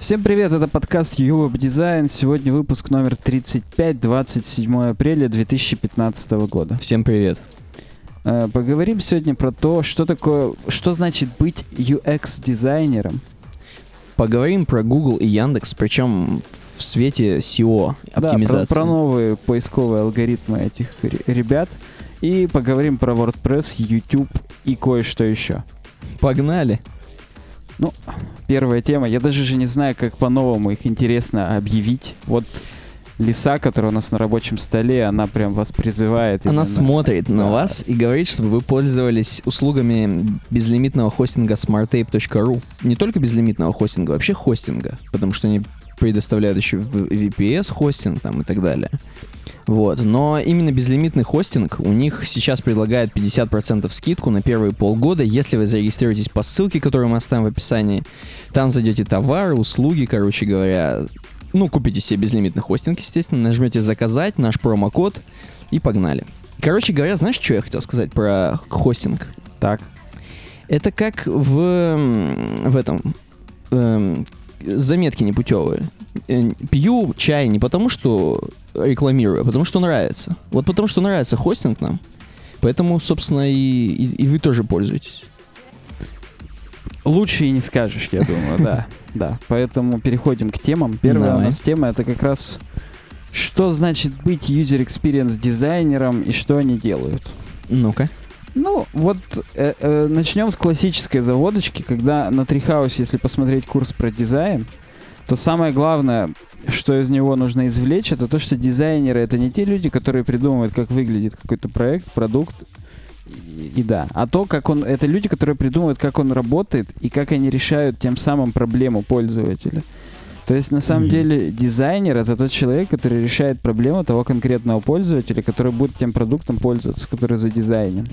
Всем привет, это подкаст Ювеб Дизайн. Сегодня выпуск номер 35, 27 апреля 2015 года. Всем привет. Э, Поговорим сегодня про то, что такое, что значит быть UX-дизайнером. Поговорим про Google и Яндекс, причем в свете SEO Да, про, оптимизации. про новые поисковые алгоритмы этих ре- ребят. И поговорим про WordPress, YouTube и кое-что еще. Погнали. Первая тема. Я даже же не знаю, как по-новому их интересно объявить. Вот Лиса, которая у нас на рабочем столе, она прям вас призывает. Она именно- смотрит на Да. вас и говорит, чтобы вы пользовались услугами безлимитного хостинга smartape.ru. Не только безлимитного хостинга, вообще хостинга, потому что они предоставляют еще VPS хостинг там и так далее. Вот. Но именно безлимитный хостинг у них сейчас предлагает 50% скидку на первые полгода, если вы зарегистрируетесь по ссылке, которую мы оставим в описании. Там зайдете товары, услуги, короче говоря. Ну, купите себе безлимитный хостинг, естественно, нажмете «Заказать», наш промокод и погнали. Короче говоря, знаешь, что я хотел сказать про хостинг? Так. Это как в, в этом эм, заметки непутевые. Э, Пью чай не потому, что рекламирую, а потому, что нравится. Вот потому, что нравится хостинг нам. Поэтому, собственно, и, и, и вы тоже пользуетесь. Лучше и не скажешь, я думаю, да. Да. Поэтому переходим к темам. Первая у Давай. нас тема это как раз что значит быть user experience дизайнером и что они делают. Ну-ка. Ну, вот э, э, начнем с классической заводочки, когда на Трихаусе, если посмотреть курс про дизайн, то самое главное, что из него нужно извлечь, это то, что дизайнеры это не те люди, которые придумывают, как выглядит какой-то проект, продукт, и, и да, а то, как он, это люди, которые придумывают, как он работает и как они решают тем самым проблему пользователя. То есть, на самом Мгм. деле, дизайнер это тот человек, который решает проблему того конкретного пользователя, который будет тем продуктом пользоваться, который задизайнен.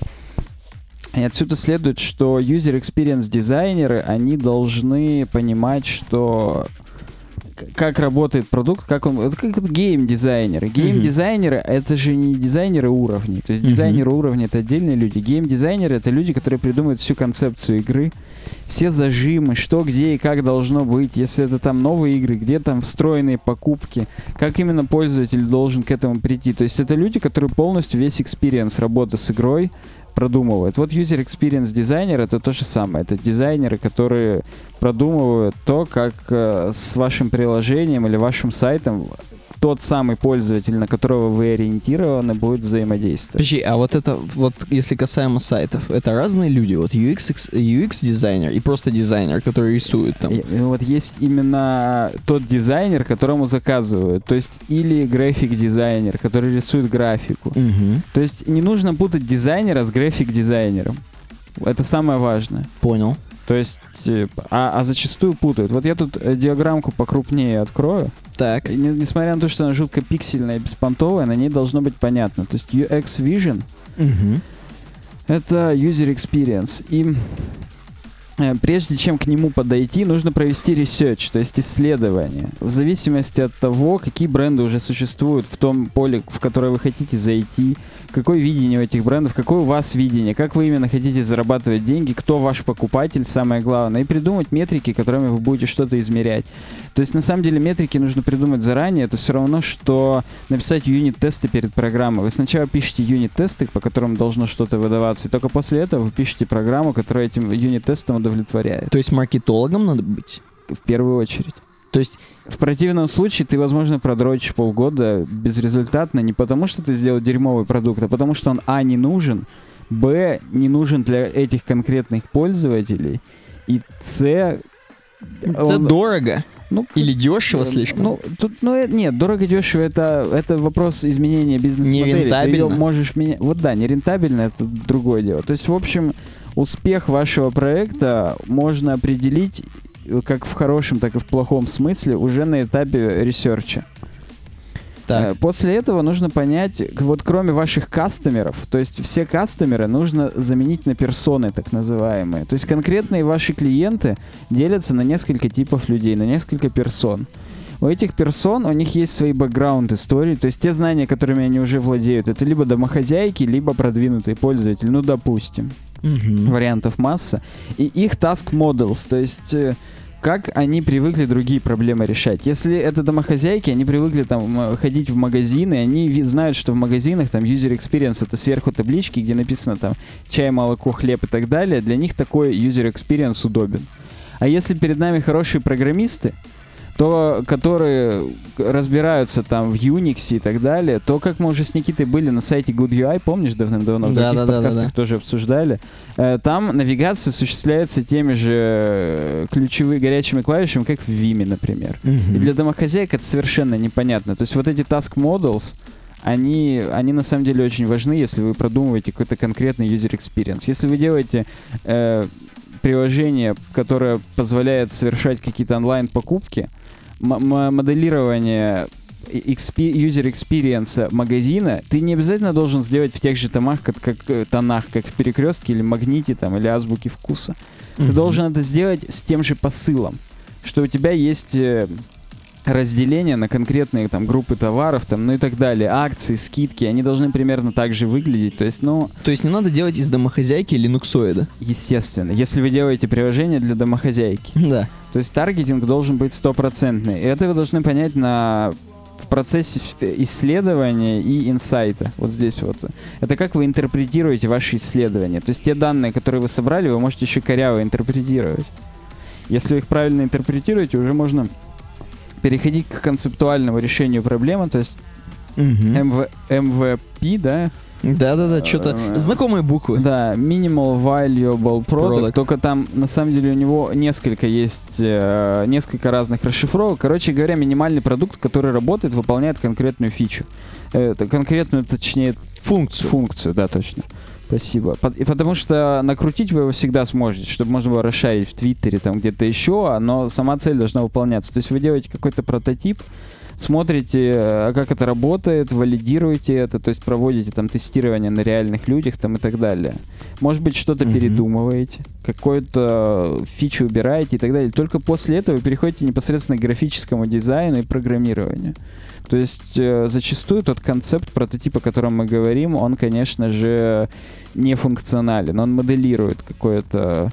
И отсюда следует, что user experience дизайнеры, они должны понимать, что как работает продукт, как он, это как гейм-дизайнеры. Гейм-дизайнеры это же не дизайнеры уровней. То есть дизайнеры уровня это отдельные люди. Гейм-дизайнеры это люди, которые придумывают всю концепцию игры, все зажимы, что, где и как должно быть. Если это там новые игры, где там встроенные покупки, как именно пользователь должен к этому прийти. То есть это люди, которые полностью весь experience работы с игрой продумывают. Вот user experience дизайнер это то же самое. Это дизайнеры, которые продумывают то, как э, с вашим приложением или вашим сайтом тот самый пользователь, на которого вы ориентированы, будет взаимодействовать. Подожди, а вот это, вот если касаемо сайтов, это разные люди? Вот UX, экс- UX-дизайнер и просто дизайнер, который рисует там. И- и вот есть именно тот дизайнер, которому заказывают. То есть или график-дизайнер, который рисует графику. Мгм. То есть не нужно путать дизайнера с график-дизайнером. Это самое важное. Понял. То есть, э, а, а зачастую путают. Вот я тут э, диаграммку покрупнее открою. Так. И не- несмотря на то, что она жутко пиксельная и беспонтовая, на ней должно быть понятно. То есть UX Vision Мгм. это user experience. И прежде чем к нему подойти, нужно провести research, то есть исследование. В зависимости от того, какие бренды уже существуют в том поле, в которое вы хотите зайти, какое видение у этих брендов, какое у вас видение, как вы именно хотите зарабатывать деньги, кто ваш покупатель, самое главное, и придумать метрики, которыми вы будете что-то измерять. То есть, на самом деле, метрики нужно придумать заранее. Это все равно, что написать юнит-тесты перед программой. Вы сначала пишете юнит-тесты, по которым должно что-то выдаваться, и только после этого вы пишете программу, которая этим юнит-тестом удовлетворяет. То есть маркетологом надо быть? В первую очередь. То есть, В противном случае ты, возможно, продрочишь полгода безрезультатно не потому, что ты сделал дерьмовый продукт, а потому, что он, а, не нужен, б, не нужен для этих конкретных пользователей, и с, это он- дорого ну, или дешево Э, слишком? Ну, тут, ну, э, нет, дорого-дешево это, это вопрос изменения бизнес-модели. Ты Нерентабельно? её можешь менять. Вот да, нерентабельно это другое дело. То есть, в общем, успех вашего проекта можно определить э, как в хорошем, так и в плохом смысле уже на этапе ресерча. так. Э, После этого нужно понять, вот кроме ваших кастомеров, то есть все кастомеры нужно заменить на персоны, так называемые. То есть конкретные ваши клиенты делятся на несколько типов людей, на несколько персон. У этих персон, у них есть свои бэкграунд истории, то есть те знания, которыми они уже владеют, это либо домохозяйки, либо продвинутый пользователь, ну, допустим Мгм. вариантов масса, и их task models, то есть э, как они привыкли другие проблемы решать. Если это домохозяйки, они привыкли там м, ходить в магазины, они знают, что в магазинах там user experience это сверху таблички, где написано там чай, молоко, хлеб и так далее. Для них такой user experience удобен. А если перед нами хорошие программисты, то которые разбираются там в Unix и так далее, то как мы уже с Никитой были на сайте Good UI, помнишь, давным-давно в Да, других да, да, да, подкастах да. тоже обсуждали, э, там навигация осуществляется теми же э, ключевыми горячими клавишами, как в Vime, например. И для домохозяек это совершенно непонятно. То есть вот эти task models, они, они на самом деле очень важны, если вы продумываете какой-то конкретный user experience. Если вы делаете э, приложение, которое позволяет совершать какие-то онлайн-покупки, м- м- моделирование экспи- user experience магазина, ты не обязательно должен сделать в тех же томах, как, как, э, тонах, как в перекрестке или магните там, или азбуке вкуса. Ты должен это сделать с тем же посылом, что у тебя есть э, разделение на конкретные там группы товаров, там, ну и так далее, акции, скидки, они должны примерно так же выглядеть. То есть, ну, То есть не надо делать из домохозяйки линуксоида. естественно, если вы делаете приложение для домохозяйки, Да. то есть таргетинг должен быть стопроцентный. И это вы должны понять на в процессе исследования и инсайта. Вот здесь вот. Это как вы интерпретируете ваши исследования. То есть те данные, которые вы собрали, вы можете еще коряво интерпретировать. Если вы их правильно интерпретируете, уже можно переходить к концептуальному решению проблемы, то есть. MV MVP, да, Да-да-да, что-то Э, знакомые буквы. Да, Minimal Valuable Product, Product. только там на самом деле у него несколько есть, э, несколько разных расшифровок. Короче говоря, минимальный продукт, который работает, выполняет конкретную фичу. Э, Это конкретную, точнее, Функцию. функцию, да, точно. Спасибо. И потому что накрутить вы его всегда сможете, чтобы можно было расшарить в Твиттере, там где-то еще, но сама цель должна выполняться. То есть вы делаете какой-то прототип, смотрите, э, как это работает, валидируете это, то есть проводите там тестирование на реальных людях там и так далее. Может быть, что-то Мгм. передумываете, какую-то фичу убираете и так далее. Только после этого вы переходите непосредственно к графическому дизайну и программированию. То есть э, зачастую тот концепт прототипа, о котором мы говорим, он, конечно же, не функционален. Он моделирует какое-то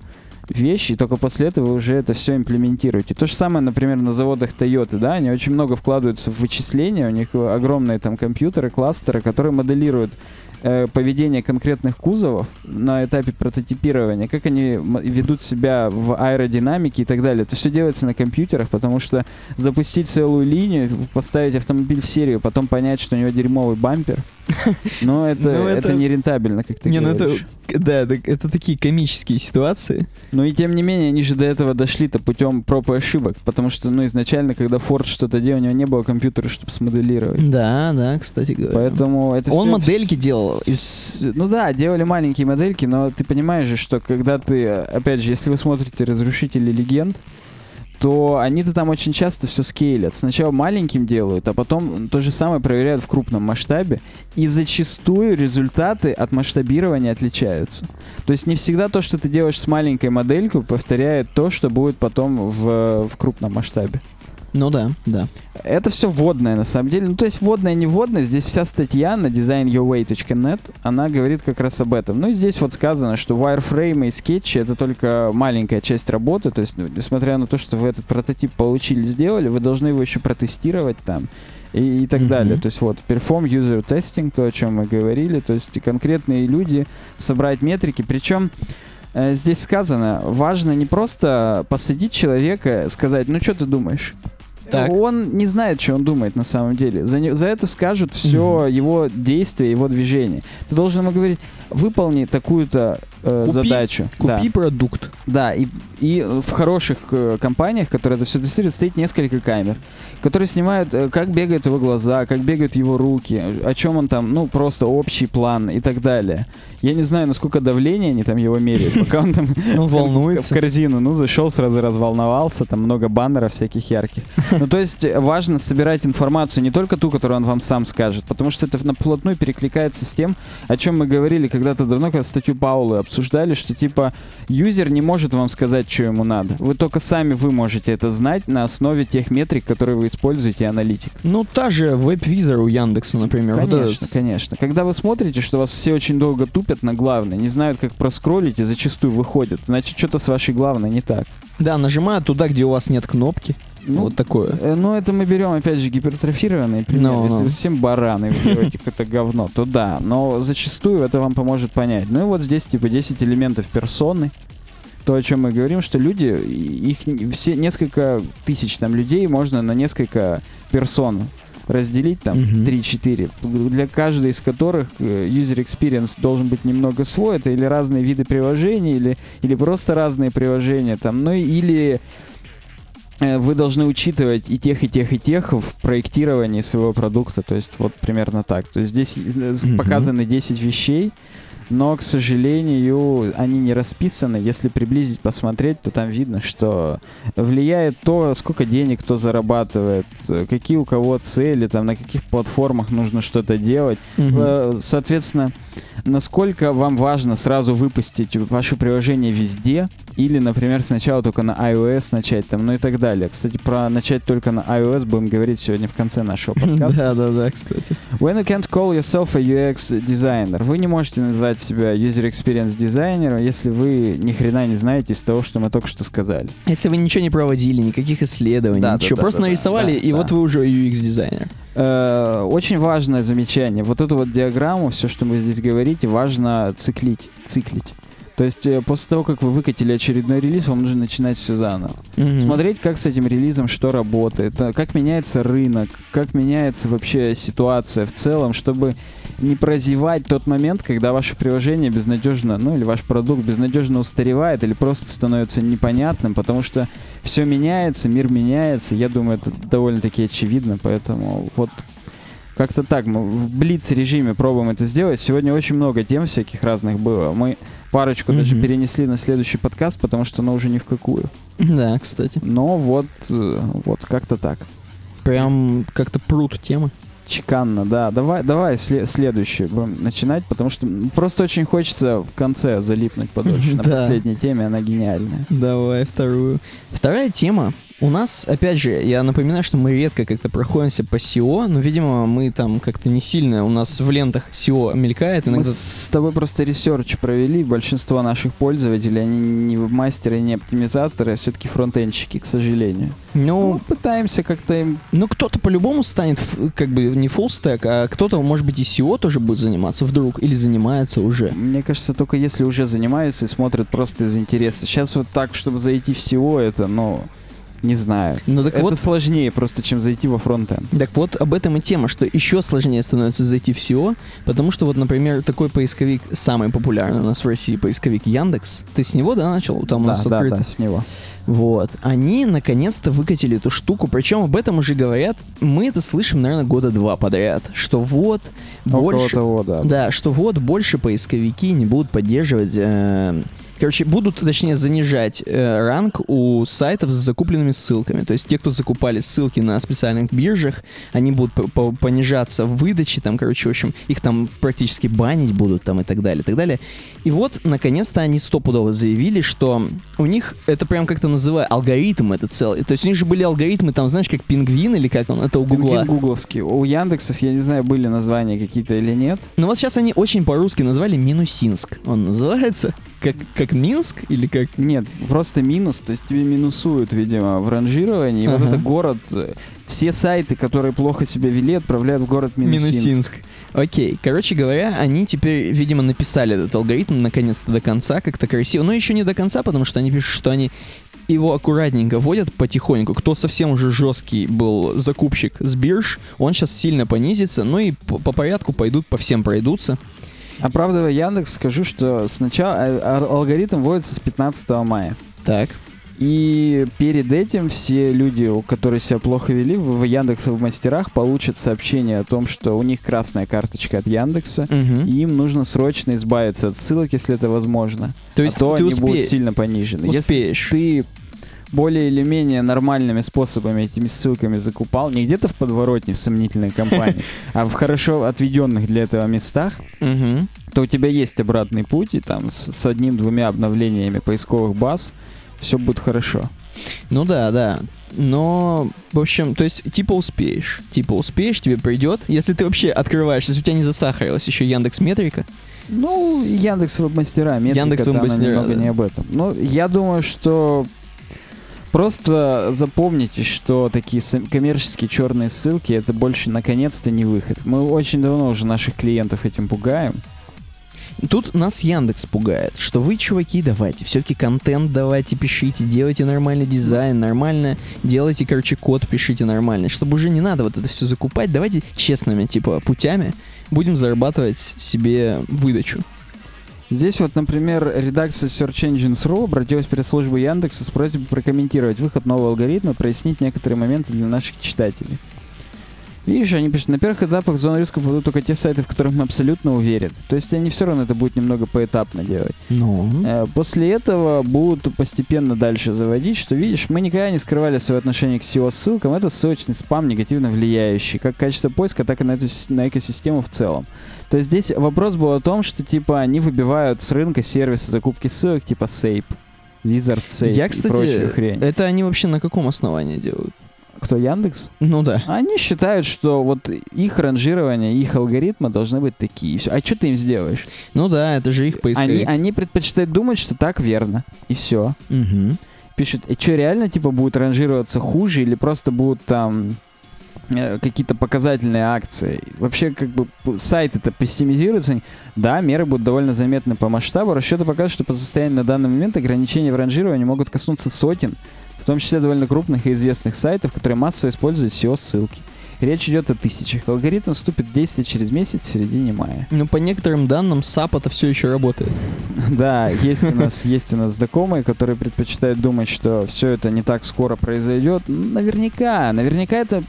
вещь, и только после этого вы уже это все имплементируете. То же самое, например, на заводах Toyota, да, они очень много вкладываются в вычисления, у них огромные там компьютеры, кластеры, которые моделируют э, поведение конкретных кузовов на этапе прототипирования, как они ведут себя в аэродинамике и так далее. Это все делается на компьютерах, потому что запустить целую линию, поставить автомобиль в серию, потом понять, что у него дерьмовый бампер, но это, Ну, это... это- не рентабельно, как ты Не, ну это, говоришь. да, это, это такие комические ситуации. Ну и тем не менее, они же до этого дошли-то путем проб и ошибок, потому что, ну, изначально, когда Ford что-то делал, у него не было компьютера, чтобы смоделировать. Да, да, кстати говоря. Поэтому это Он всё- модельки делал. из... Ну да, делали маленькие модельки, но ты понимаешь же, что когда ты, опять же, если вы смотрите «Разрушители легенд», то они-то там очень часто все скейлят. Сначала маленьким делают, а потом то же самое проверяют в крупном масштабе. И зачастую результаты от масштабирования отличаются. То есть не всегда то, что ты делаешь с маленькой моделькой, повторяет то, что будет потом в, в крупном масштабе. Ну да, да. Это все вводное, на самом деле. Ну, то есть вводное, не вводное. Здесь вся статья на designyourway.net, она говорит как раз об этом. Ну, и здесь вот сказано, что wireframe и скетчи — это только маленькая часть работы. То есть, ну, несмотря на то, что вы этот прототип получили, сделали, вы должны его еще протестировать там и, и так Мгм. далее. То есть вот perform user testing, то, о чем мы говорили. То есть конкретные люди собрать метрики. Причем э, здесь сказано, важно не просто посадить человека, сказать, ну что ты думаешь? Так. Он не знает, что он думает на самом деле. За, не- за это скажут все его действия, его движения. Ты должен ему говорить, выполни такую-то э, Купи- задачу. Да. Купи продукт. Да, и, и в хороших э, компаниях, которые это все тестируют, стоит несколько камер, которые снимают, э, как бегают его глаза, как бегают его руки, о чем он там, ну, просто общий план и так далее. Я не знаю, насколько давление они там его меряют, пока он там Он в волнуется. корзину, ну, зашел, сразу разволновался, там много баннеров всяких ярких. Ну, то есть э, важно собирать информацию не только ту, которую он вам сам скажет, потому что это вплотную перекликается с тем, о чем мы говорили когда-то давно, когда статью Паула обсуждали, что типа юзер не может вам сказать, что ему надо. Вы только сами вы можете это знать на основе тех метрик, которые вы используете, аналитик. Ну, та же WebVisor у Яндекса, например. вот Конечно, этот. конечно. Когда вы смотрите, что вас все очень долго тупят на главное, не знают, как проскроллить и зачастую выходят, значит, что-то с вашей главной не так. Да, нажимают туда, где у вас нет кнопки. Ну, вот такое. Э, Ну, это мы берем, опять же, гипертрофированный пример. Ну, Если ну. вы совсем бараны, вы делаете какое-то говно, то да. Но зачастую это вам поможет понять. Ну и вот здесь, типа, 10 элементов персоны. То, о чем мы говорим, что люди, их все несколько тысяч там людей можно на несколько персон разделить, там, Мгм. 3-4, для каждой из которых э, user experience должен быть немного свой, это или разные виды приложений, или, или просто разные приложения, там, ну или вы должны учитывать и тех, и тех, и тех в проектировании своего продукта. То есть вот примерно так. То есть здесь э, Мгм. показаны 10 вещей, но, к сожалению, они не расписаны. Если приблизить, посмотреть, то там видно, что влияет то, сколько денег кто зарабатывает, какие у кого цели, там, на каких платформах нужно что-то делать. Э, Соответственно, насколько вам важно сразу выпустить ваше приложение везде, или, например, сначала только на iOS начать, там, ну и так далее. Кстати, про начать только на iOS будем говорить сегодня в конце нашего подкаста. Да, да, да, кстати. When you can't call yourself a UX designer, вы не можете назвать себя user experience дизайнером, если вы ни хрена не знаете из того, что мы только что сказали. Если вы ничего не проводили, никаких исследований, Да, ничего, да, просто да, нарисовали, да, и да. вот вы уже UX-дизайнер. Э, Очень важное замечание. Вот эту вот диаграмму, все, что мы здесь говорите, важно циклить, циклить. То есть э, после того, как вы выкатили очередной релиз, вам нужно начинать все заново. Мгм. Смотреть, как с этим релизом что работает, э, как меняется рынок, как меняется вообще ситуация в целом, чтобы не прозевать тот момент, когда ваше приложение безнадежно, ну или ваш продукт безнадежно устаревает или просто становится непонятным, потому что все меняется, мир меняется. Я думаю, это довольно-таки очевидно, поэтому вот как-то так мы в блиц-режиме пробуем это сделать. Сегодня очень много тем всяких разных было. Мы парочку даже Мгм. перенесли на следующий подкаст, потому что оно уже ни в какую. Да, кстати. Но вот, э, вот как-то так. Прям как-то прут темы. Чеканно, да. Давай, давай сле- следующий будем начинать, потому что просто очень хочется в конце залипнуть подольше на последней теме, она гениальная. Давай вторую. Вторая тема. У нас, опять же, я напоминаю, что мы редко как-то проходимся по SEO, но, видимо, мы там как-то не сильно, у нас в лентах SEO мелькает Мы иногда. с тобой просто research провели. Большинство наших пользователей, они не веб-мастеры, не оптимизаторы, а все-таки фронтенщики, к сожалению. Ну, Ну, пытаемся как-то им... ну, кто-то по-любому станет, как бы, не full stack, а кто-то, может быть, и SEO тоже будет заниматься вдруг, или занимается уже. Мне кажется, только если уже занимаются и смотрят просто из интереса. Сейчас вот так, чтобы зайти в SEO, это, ну, не знаю. Ну, так это вот, сложнее просто, чем зайти во фронтенд. Так вот, об этом и тема, что еще сложнее становится зайти в SEO, потому что вот, например, такой поисковик, самый популярный у нас в России поисковик Яндекс, ты с него, да, начал? Там у да, нас да, открыто. да, с него. Вот. Они наконец-то выкатили эту штуку, причем об этом уже говорят, мы это слышим, наверное, года два подряд, что вот Около больше... того, да. Да, что вот больше поисковики не будут поддерживать... э, Короче, будут, точнее, занижать э, ранг у сайтов с закупленными ссылками. То есть те, кто закупали ссылки на специальных биржах, они будут по- по- понижаться в выдаче, там, короче, в общем, их там практически банить будут там и так далее, и так далее. И вот, наконец-то, они стопудово заявили, что у них, это прям как-то называют, алгоритм это целый. То есть у них же были алгоритмы, там, знаешь, как пингвин или как он, это у Гугла. Пингвин гугловский. У Яндексов, я не знаю, были названия какие-то или нет. Ну вот сейчас они очень по-русски назвали Минусинск. Он называется как, как Минск или как... Нет, просто минус, то есть тебе минусуют, видимо, в ранжировании. И вот Ага. это город, э, все сайты, которые плохо себя вели, отправляют в город Минусинск. Окей. Короче говоря, они теперь, видимо, написали этот алгоритм наконец-то до конца, как-то красиво. Но еще не до конца, потому что они пишут, что они его аккуратненько вводят потихоньку. Кто совсем уже жесткий был закупщик с бирж, он сейчас сильно понизится, ну и по, по порядку пойдут, по всем пройдутся. Оправдывая Яндекс, скажу, что сначала э, алгоритм вводится с 15 мая. Так. И перед этим все люди, которые себя плохо вели, в Яндекс в мастерах получат сообщение о том, что у них красная карточка от Яндекса, Мгм. и им нужно срочно избавиться от ссылок, если это возможно. То есть а то они будут успе- сильно понижены. Если успеешь. ты более или менее нормальными способами этими ссылками закупал, не где-то в подворотне в сомнительной компании, а в хорошо отведенных для этого местах, то у тебя есть обратный путь, и там с, одним-двумя обновлениями поисковых баз все будет хорошо. Ну да, да. Но, в общем, то есть, типа успеешь. Типа успеешь, тебе придет. Если ты вообще открываешь, если у тебя не засахарилась еще Яндекс Метрика. Ну, Яндекс Веб-мастера, метрика, Яндекс Веб-мастера, немного да. не об этом. Но я думаю, что просто запомните, что такие коммерческие черные ссылки, это больше наконец-то не выход. Мы очень давно уже наших клиентов этим пугаем. Тут нас Яндекс пугает, что вы, чуваки, давайте, все-таки контент давайте, пишите, делайте нормальный дизайн, нормально, делайте, короче, код, пишите нормально, чтобы уже не надо вот это все закупать, давайте честными, типа, путями будем зарабатывать себе выдачу. Здесь вот, например, редакция Search Engines.ru обратилась в пресс-службу Яндекса с просьбой прокомментировать выход нового алгоритма прояснить некоторые моменты для наших читателей. Видишь, они пишут, на первых этапах в зону риска попадут только те сайты, в которых мы абсолютно уверены. То есть они все равно это будут немного поэтапно делать. Ну, Э, После этого будут постепенно дальше заводить, что видишь, мы никогда не скрывали свое отношение к SEO-ссылкам. Это ссылочный спам, негативно влияющий как качество поиска, так и на, эту, на экосистему в целом. То есть здесь вопрос был о том, что типа они выбивают с рынка сервисы закупки ссылок типа Sape, Wizard Sape я, и прочую кстати, хрень. это они вообще на каком основании делают? Кто, Яндекс? Ну да. Они считают, что вот их ранжирование, их алгоритмы должны быть такие. А что ты им сделаешь? Ну да, это же их Они, поисковик. они предпочитают думать, что так верно. И все. Мгм. пишут, и что, реально, типа, будет ранжироваться хуже или просто будут там э, какие-то показательные акции? Вообще, как бы, сайт это пессимизируется. Да, меры будут довольно заметны по масштабу. Расчеты показывают, что по состоянию на данный момент ограничения в ранжировании могут коснуться сотен, в том числе довольно крупных и известных сайтов, которые массово используют SEO-ссылки. Речь идет о тысячах. Алгоритм вступит в действие через месяц в середине мая. Ну, по некоторым данным, SAP это все еще работает. Да, есть у нас есть у нас знакомые, которые предпочитают думать, что все это не так скоро произойдет. Наверняка, наверняка это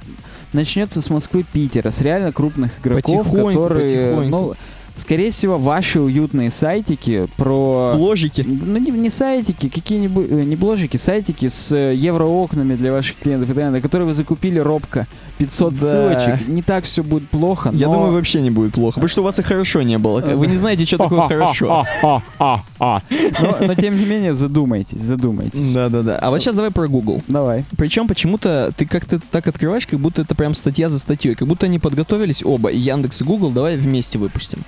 начнется с Москвы, Питера, с реально крупных игроков, Потихоньку, которые, потихоньку. ну, скорее всего, ваши уютные сайтики про Ложики. ну, не, не сайтики, какие-нибудь, э, не бложики, сайтики с э, евроокнами для ваших клиентов и так далее, которые вы закупили робко 500 Да. ссылочек. Не так все будет плохо, Я но- думаю, вообще не будет плохо, потому что у вас и хорошо не было. Вы не знаете, что такое хорошо. но тем не менее задумайтесь, задумайтесь. Да-да-да. А вот сейчас давай про Google. Давай. Причем почему-то ты как-то так открываешь, как будто это прям статья за статьей. Как будто они подготовились оба, и Яндекс и Google, давай вместе выпустим.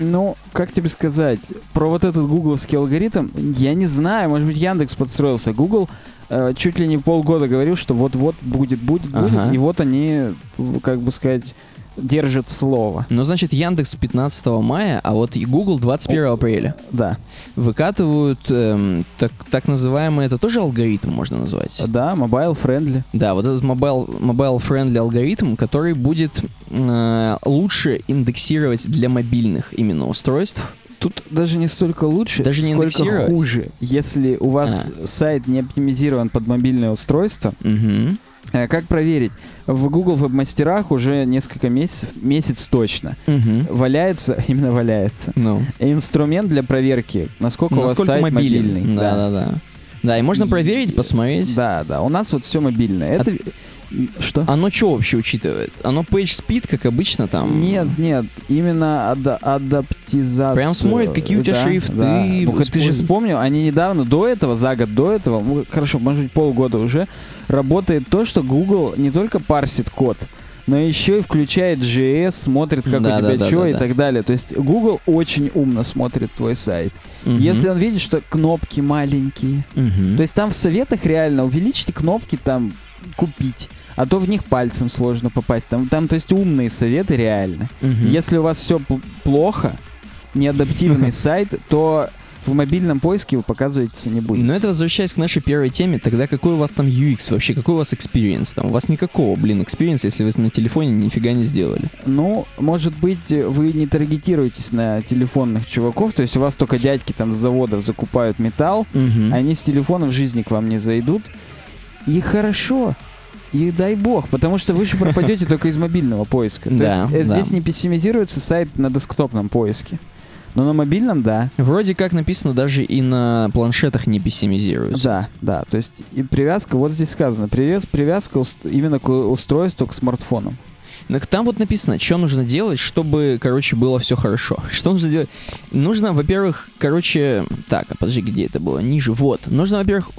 Ну, как тебе сказать, про вот этот гугловский алгоритм, я не знаю, может быть, Яндекс подстроился. Google э, чуть ли не полгода говорил, что вот-вот будет, будет, будет, Ага. и вот они, как бы сказать, держат слово. Ну, значит, Яндекс 15 мая, а вот и Google 21 апреля. Да. Выкатывают эм, так, так называемый, это тоже алгоритм можно назвать? Да, mobile friendly. Да, вот этот mobile, mobile friendly алгоритм, который будет э, лучше индексировать для мобильных именно устройств. Тут даже не столько лучше, Даже не сколько хуже. Если у вас сайт не оптимизирован под мобильное устройство, Мгм. Э, как проверить? В Google веб-мастерах уже несколько месяцев, месяц точно, Мгм. валяется, именно валяется, Ну, инструмент для проверки, насколько, у вас насколько сайт мобилен. мобильный. Да, да, да. Да, и можно проверить, посмотреть. Да, да. У нас вот все мобильное. Это что? Оно что вообще учитывает? Оно PageSpeed, как обычно, там? Нет, нет, именно ада- адаптизация. Прям смотрит, какие у тебя Да, шрифты да. Ну, ты же вспомнил, они недавно, до этого, за год до этого, ну, хорошо, может быть, полгода уже, работает то, что Google не только парсит код, но еще и включает JS, смотрит, как Да, у тебя да, что да, и да. так далее. То есть Google очень умно смотрит твой сайт. Мгм. Если он видит, что кнопки маленькие, Мгм. то есть там в советах реально увеличьте кнопки там купить, а то в них пальцем сложно попасть. Там, там то есть умные советы реально. Мгм. Если у вас все плохо, неадаптивный сайт, то в мобильном поиске вы показывается не будет. Но это возвращаясь к нашей первой теме, тогда какой у вас там UX вообще, какой у вас experience там? У вас никакого, блин, experience, если вы на телефоне нифига не сделали. Ну, может быть, вы не таргетируетесь на телефонных чуваков, то есть у вас только дядьки там с заводов закупают металл, Мгм. они с телефона в жизни к вам не зайдут. И хорошо. И дай бог, потому что вы же пропадете только из мобильного поиска. То Да, есть э, да. здесь не пессимизируется сайт на десктопном поиске. Но на мобильном, да. Вроде как написано, даже и на планшетах не пессимизируется. Да, да. То есть и привязка, вот здесь сказано, привяз, привязка уст- именно к устройству, к смартфонам. Ну, там вот написано, что нужно делать, чтобы, короче, было все хорошо. Что нужно делать? Нужно, во-первых, короче... Так, а подожди, где это было? Ниже. Вот. Нужно, во-первых,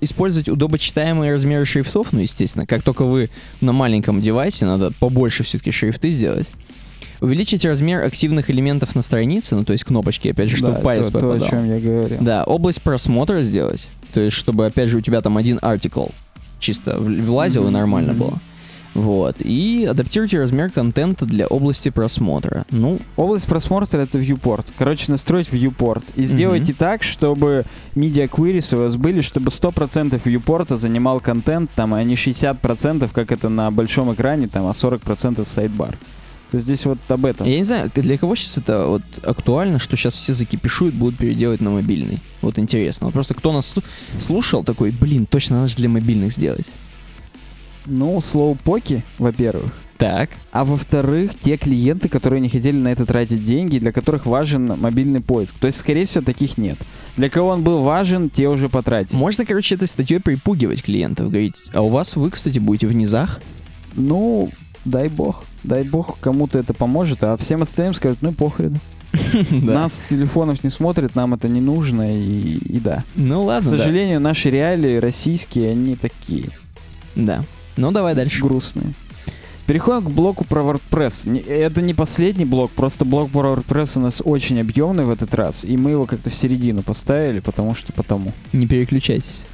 использовать удобочитаемые размеры шрифтов. Ну, естественно, как только вы на маленьком девайсе, надо побольше все-таки шрифты сделать. Увеличить размер активных элементов на странице, ну, то есть кнопочки, опять же, чтобы Да, палец то, то, попадал. о чем я говорил. Да, область просмотра сделать. То есть, чтобы, опять же, у тебя там один артикл чисто влазил и Мгм, нормально мгм. было. Вот. И адаптируйте размер контента для области просмотра. Ну, Область просмотра это viewport. Короче, настроить viewport. И сделайте так, чтобы media queries у вас были, чтобы 100% viewport занимал контент, там, а не 60%, как это на большом экране, там, а 40% сайдбар. То есть здесь вот об этом. я не знаю, для кого сейчас это вот актуально, что сейчас все закипишуют, будут переделать на мобильный. Вот интересно. Вот просто кто нас слу- слушал, такой, блин, точно надо же для мобильных сделать. Ну, слоупоки, во-первых. Так. А во-вторых, те клиенты, которые не хотели на это тратить деньги, для которых важен мобильный поиск. То есть, скорее всего, таких нет. Для кого он был важен, те уже потратили. Можно, короче, этой статьей припугивать клиентов, говорить, а у вас вы, кстати, будете в низах. Ну, дай бог. Дай бог, кому-то это поможет, а всем остальным скажут, ну похрен. Нас с телефонов не смотрят, нам это не нужно, и, и да. Ну К ладно, да. сожалению, наши реалии российские, они такие Да. Ну давай дальше. грустные. Переходим к блоку про WordPress. Это не последний блок, просто блок про WordPress у нас очень объемный в этот раз, и мы его как-то в середину поставили, потому что потому. Не переключайтесь.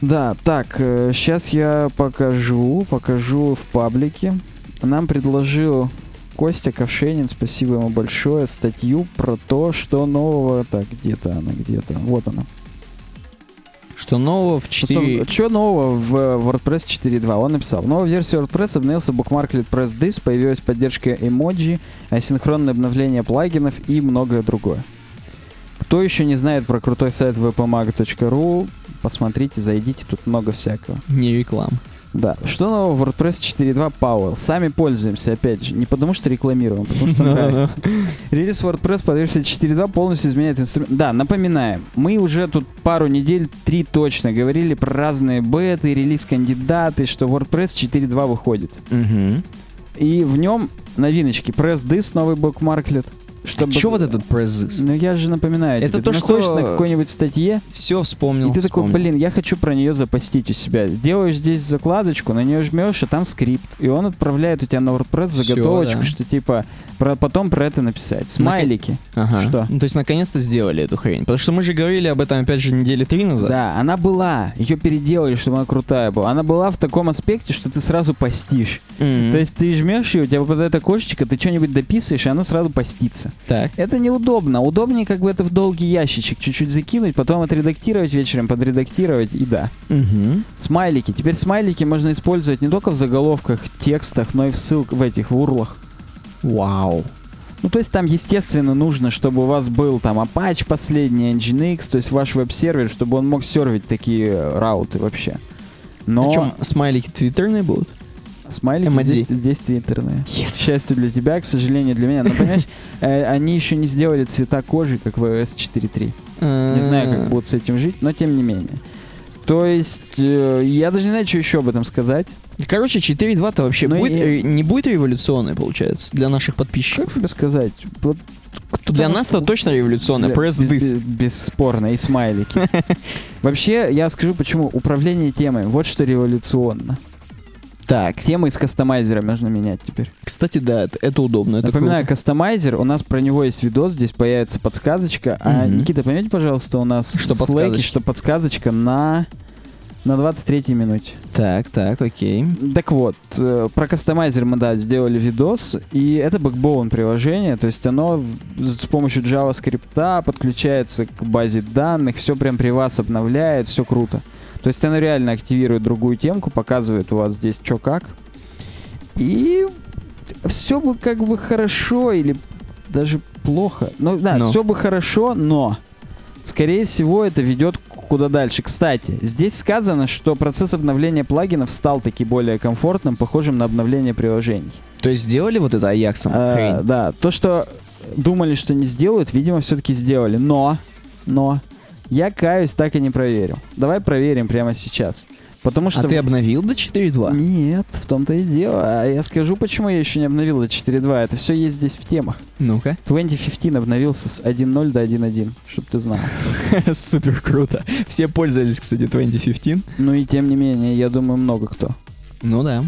Да, так, сейчас я покажу, покажу в паблике. Нам предложил Костя Ковшенин, спасибо ему большое, статью про то, что нового... Так, где-то она, где-то. Вот она. Что нового в 4... Что нового в WordPress 4.2? Он написал. В новой версии WordPress обновился bookmarklet Press This, появилась поддержка эмоджи, асинхронное обновление плагинов и многое другое. Кто еще не знает про крутой сайт wpmag.ru, посмотрите, зайдите, тут много всякого. Не реклама. Да. Что нового в WordPress 4.2 Powell? Сами пользуемся, опять же. Не потому что рекламируем, а потому что нравится. Релиз WordPress под версией 4.2 полностью изменяет инструмент. Да, напоминаем, мы уже тут пару недель, три точно, говорили про разные беты, релиз-кандидаты, что WordPress 4.2 выходит. И в нем новиночки. Press This, новый букмарклет. Чтобы... Что вот этот пресс? Ну я же напоминаю. Это тебе. то, Ты что- находишься на какой-нибудь статье, Все вспомнил. и ты такой, вспомнил. блин, я хочу про нее запостить у себя. Делаешь здесь закладочку, на нее жмешь, а там скрипт. И он отправляет у тебя на WordPress Всё, заготовочку, да. что типа про, потом про это написать. Смайлики. Ага. Что? Ну, то есть наконец-то сделали эту хрень. Потому что мы же говорили об этом, опять же, недели три назад. Да, она была. Ее переделали, чтобы она крутая была. Она была в таком аспекте, что ты сразу постишь. Мгм. То есть ты жмешь ее, у тебя выпадает окошечко, ты что-нибудь дописываешь, и оно сразу постится. Так. Это неудобно. Удобнее как бы это в долгий ящичек чуть-чуть закинуть, потом отредактировать вечером, подредактировать, и да. Угу. Смайлики. Теперь смайлики можно использовать не только в заголовках, текстах, но и в ссылках, в этих, в урлах. Вау. Ну, то есть там, естественно, нужно, чтобы у вас был там Apache последний, Nginx, то есть ваш веб-сервер, чтобы он мог сервить такие рауты вообще. Но На чем смайлики твиттерные будут? Смайлики Эмодзи. здесь, здесь твиттерные. К счастью для тебя, к сожалению для меня. Но, понимаешь, э, они еще не сделали цвета кожи, как в iOS 4.3. Не знаю, как будут с этим жить, но тем не менее. То есть, э, я даже не знаю, что еще об этом сказать. Короче, 4.2-то вообще Ну будет, и- не будет революционной, получается, для наших подписчиков. Как тебе сказать? Кто Для нас-то точно революционная. Press this. Бесспорно, и смайлики. Вообще, я скажу, почему. Управление темой, вот что революционно. Так. Темы из кастомайзера можно менять теперь. Кстати, да, это, это удобно. Это Напоминаю, круто. кастомайзер, у нас про него есть видос, здесь появится подсказочка. А, Мгм. Никита, пометь, пожалуйста, у нас Что в Slack, подсказочка? что подсказочка на, на 23 минуте. Так, так, окей. Так вот, э, про кастомайзер мы, да, сделали видос, и это backbone приложение, то есть оно в- с помощью JavaScript подключается к базе данных, все прям при вас обновляет, все круто. То есть оно реально активирует другую темку, показывает у вас здесь что как. И все бы как бы хорошо или даже плохо. Ну да, Но. все бы хорошо, но скорее всего это ведет куда дальше. Кстати, здесь сказано, что процесс обновления плагинов стал таки более комфортным, похожим на обновление приложений. То есть сделали вот это Аяксом А, хрень? да, то, что думали, что не сделают, видимо, все-таки сделали. Но, но, я каюсь, так и не проверил. Давай проверим прямо сейчас. Потому что... А ты обновил до 4.2? Нет, в том-то и дело. А я скажу, почему я еще не обновил до 4.2. Это все есть здесь в темах. Ну-ка. 2015 обновился с 1.0 до 1.1, чтобы ты знал. Супер круто. Все пользовались, кстати, 2015. Ну и тем не менее, я думаю, много кто. Ну да.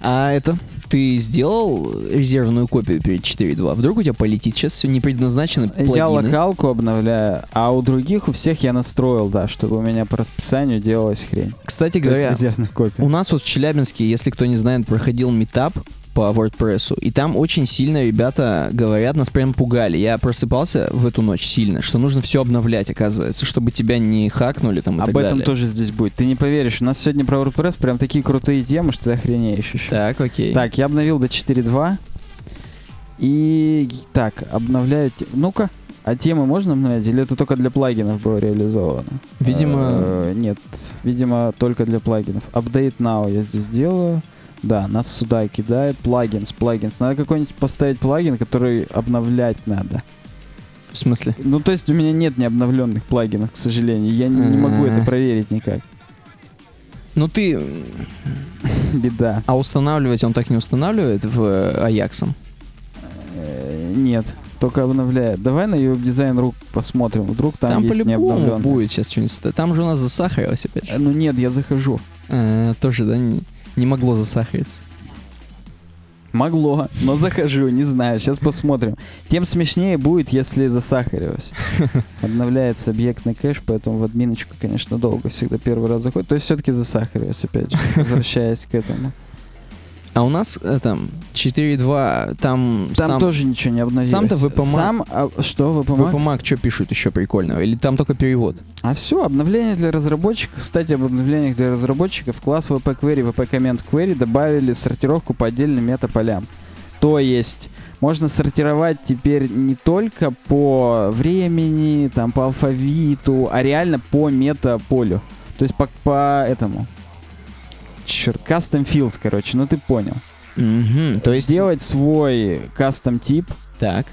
А это, ты сделал резервную копию перед 4.2? Вдруг у тебя полетит сейчас все не предназначено плагины? Я локалку обновляю, а у других, у всех я настроил, да, чтобы у меня по расписанию делалась хрень. Кстати говоря, резервная копия. у нас вот в Челябинске, если кто не знает, проходил метап по WordPress, и там очень сильно ребята говорят, нас прям пугали. Я просыпался в эту ночь сильно, что нужно все обновлять, оказывается, чтобы тебя не хакнули там и Об так этом далее. тоже здесь будет. Ты не поверишь, у нас сегодня про WordPress прям такие крутые темы, что ты охренеешь еще. Так, окей. Так, я обновил до 4.2. И так, обновляю... Ну-ка, а темы можно обновлять? Или это только для плагинов было реализовано? Видимо- Э, Нет, видимо, только для плагинов. Update now я здесь делаю. Да, нас сюда кидает. Плагинс, плагинс. Надо какой-нибудь поставить плагин, который обновлять надо. В смысле? Ну, то есть у меня нет необновленных плагинов, к сожалению. Я не, не могу это А. проверить никак. Ну ты... Беда. А устанавливать он так не устанавливает в э, Аяксом? Э, Нет, только обновляет. Давай на веб-дизайн.ру посмотрим. Вдруг там, Там, есть по-любому будет сейчас что-нибудь. Там же у нас засахарилось опять. Э, Ну нет, я захожу. А, тоже, да, не, могло засахариться. Могло, но захожу, не знаю, сейчас посмотрим. Тем смешнее будет, если засахарилось. Обновляется объектный кэш, поэтому в админочку, конечно, долго всегда первый раз заходит. То есть все-таки засахарилось, опять же, возвращаясь к этому. А у нас э, там 4.2, там, Там сам, тоже ничего не обновилось. сам-то VP-Mac. Сам, а, что, VP-Mac? VP-Mac что пишут еще прикольного? Или там только перевод? А все, обновление для разработчиков. Кстати, об обновлениях для разработчиков. Класс VP Query, VP Comment Query добавили сортировку по отдельным метаполям. То есть можно сортировать теперь не только по времени, там, по алфавиту, а реально по метаполю. То есть по, по этому. Черт, custom fields, короче, ну ты понял. Мгм, То есть... сделать свой custom тип Так.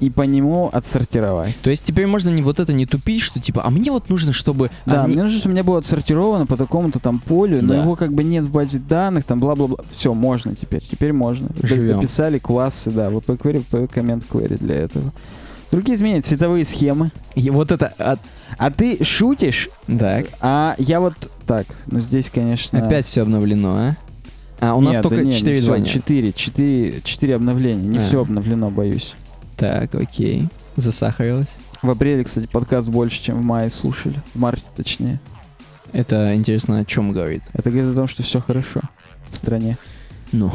и по нему отсортировать. То есть теперь можно не вот это не тупить, что типа, а мне вот нужно, чтобы... Да, одни- мне нужно, чтобы у меня было отсортировано по такому-то там полю, но Да. его как бы нет в базе данных, там бла-бла-бла. Все, можно теперь. Теперь можно. Живем. Дописали классы, да, VP query, VP comment query для этого. Другие изменения, цветовые схемы. И вот это... от- А ты шутишь, Так. а я вот... Так, ну здесь, конечно... Опять все обновлено, а? А, у нас Нет, только да не, не 4 всё, звания. 4, 4, 4 обновления. Не А. все обновлено, боюсь. Так, окей. Засахарилось. В апреле, кстати, подкаст больше, чем в мае слушали. В марте, точнее. Это интересно о чем говорит? Это говорит о том, что все хорошо в стране. Ну,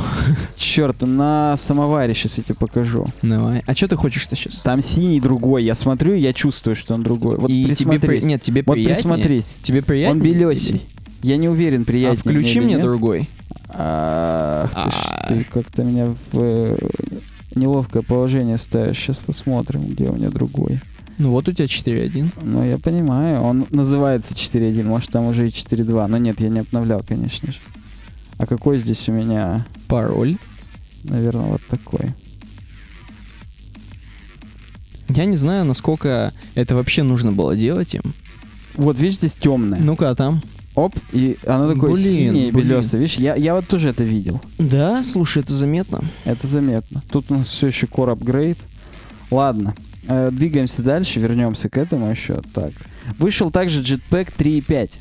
Черт, на самоваре сейчас я тебе покажу. давай. А что ты хочешь-то сейчас? Там синий другой. Я смотрю, я чувствую, что он другой. Вот И тебе при-. Нет, тебе вот приятнее? присмотрись. Тебе приятнее? Он белесый. Я не уверен, А приятнее включи или мне нет. другой. Ах ты, ж А. ты как-то меня в э, неловкое положение ставишь. Сейчас посмотрим, где у меня другой. Ну вот у тебя 4.1. Ну, я понимаю. Он называется 4.1. Может, там уже и 4.2. Но нет, я не обновлял, конечно же. А какой здесь у меня? Пароль. Наверное, вот такой. Я не знаю, насколько это вообще нужно было делать им. Вот, видишь, здесь темное. Ну-ка, а там? Оп, и оно такое Блин, синее блин. белесое. Видишь, я, я вот тоже это видел. Да, слушай, это заметно. Это заметно. Тут у нас все еще Core Upgrade. Ладно, э, двигаемся дальше, вернемся к этому еще. Так. Вышел также Jetpack 3.5.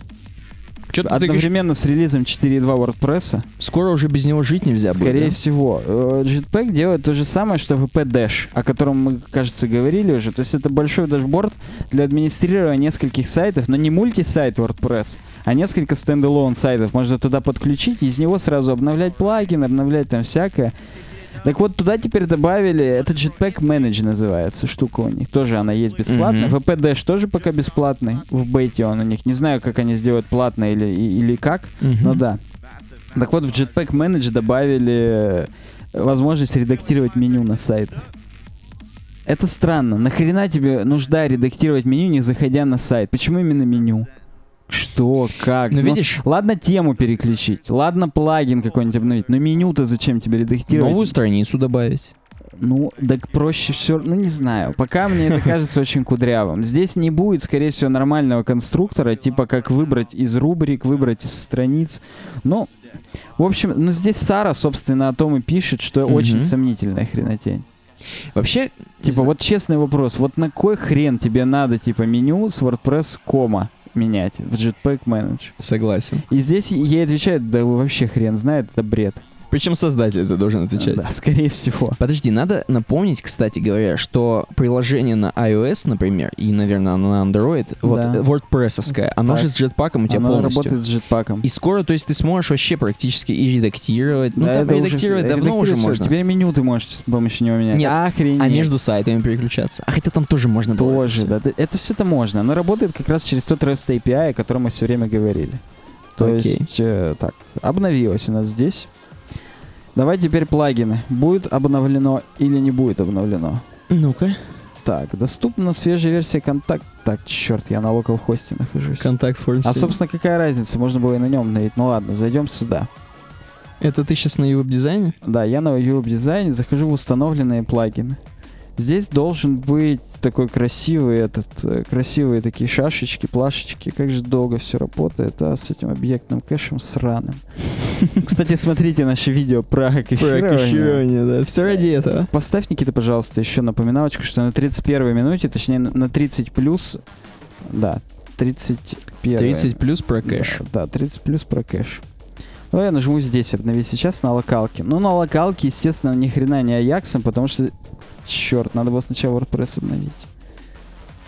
Что ты говоришь? Одновременно с релизом 4.2 WordPress. Скоро уже без него жить нельзя Скорее будет, да? всего. Э, Jetpack делает то же самое, что VP Dash, о котором мы, кажется, говорили уже. То есть это большой дашборд для администрирования нескольких сайтов, но не мультисайт WordPress, а несколько стендалон сайтов. Можно туда подключить, из него сразу обновлять плагин, обновлять там всякое. Так вот, туда теперь добавили, это Jetpack Manage называется, штука у них. Тоже она есть бесплатная. Мгм. VP Dash тоже пока бесплатный. В бете он у них. Не знаю, как они сделают платно или, или как. Мгм. Ну да. Так вот, в Jetpack Manage добавили э, возможность редактировать меню на сайтах. Это странно. Нахрена тебе нужда редактировать меню, не заходя на сайт? Почему именно меню? Что? Как? Ну, видишь, Ладно тему переключить, ладно плагин какой-нибудь обновить, но меню-то зачем тебе редактировать? новую страницу добавить. Ну, так проще все, ну не знаю. Пока мне это кажется очень кудрявым. Здесь не будет, скорее всего, нормального конструктора, типа как выбрать из рубрик, выбрать из страниц. Ну, в общем, ну здесь Сара, собственно, о том и пишет, что Мгм. очень сомнительная хренотень. Вообще, Типа, вот честный вопрос, вот на кой хрен тебе надо, типа, меню с WordPress кома менять в Jetpack Manager? согласен. И здесь ей отвечают, да вообще хрен знает, это бред. Причем создатель это должен отвечать. Да, скорее всего. Подожди, надо напомнить, кстати говоря, что приложение на iOS, например, и, наверное, на Android, вот Да. э, WordPress-овское, оно Так. же с джетпаком у тебя Она полностью. работает с джетпаком. И скоро, то есть, ты сможешь вообще практически и редактировать. Ну, Да, там это уже редактировать всё- давно уже можно. Теперь меню ты можешь с помощью него менять. Нет, Охренеть. А между сайтами переключаться. А хотя там тоже можно было. Тоже, да. Это все это можно. Оно работает как раз через тот REST API, о котором мы все время говорили. То Окей. есть, э, так, обновилось у нас здесь. Давай теперь плагины. Будет обновлено или не будет обновлено? Ну-ка. Так, доступна свежая версия контакт. Так, черт, я на локал хосте нахожусь. Контакт форм. А, собственно, какая разница? Можно было и на нем навить. Ну ладно, зайдем сюда. Это ты сейчас на веб-дизайне? Да, я на Europe Design захожу в установленные плагины. Здесь должен быть такой красивый этот, э, красивые такие шашечки, плашечки. Как же долго все работает, а с этим объектным кэшем сраным. Кстати, смотрите наше видео про кэширование. да. Все ради этого. Поставь, Никита, пожалуйста, еще напоминалочку, что на 31 минуте, точнее на на 30 плюс, да, 31. 30 плюс про кэш. Да, да, 30 плюс про кэш. Давай я нажму здесь обновить сейчас на локалке. Ну, на локалке, естественно, ни хрена не Аяксом, потому что, черт, надо было сначала WordPress обновить.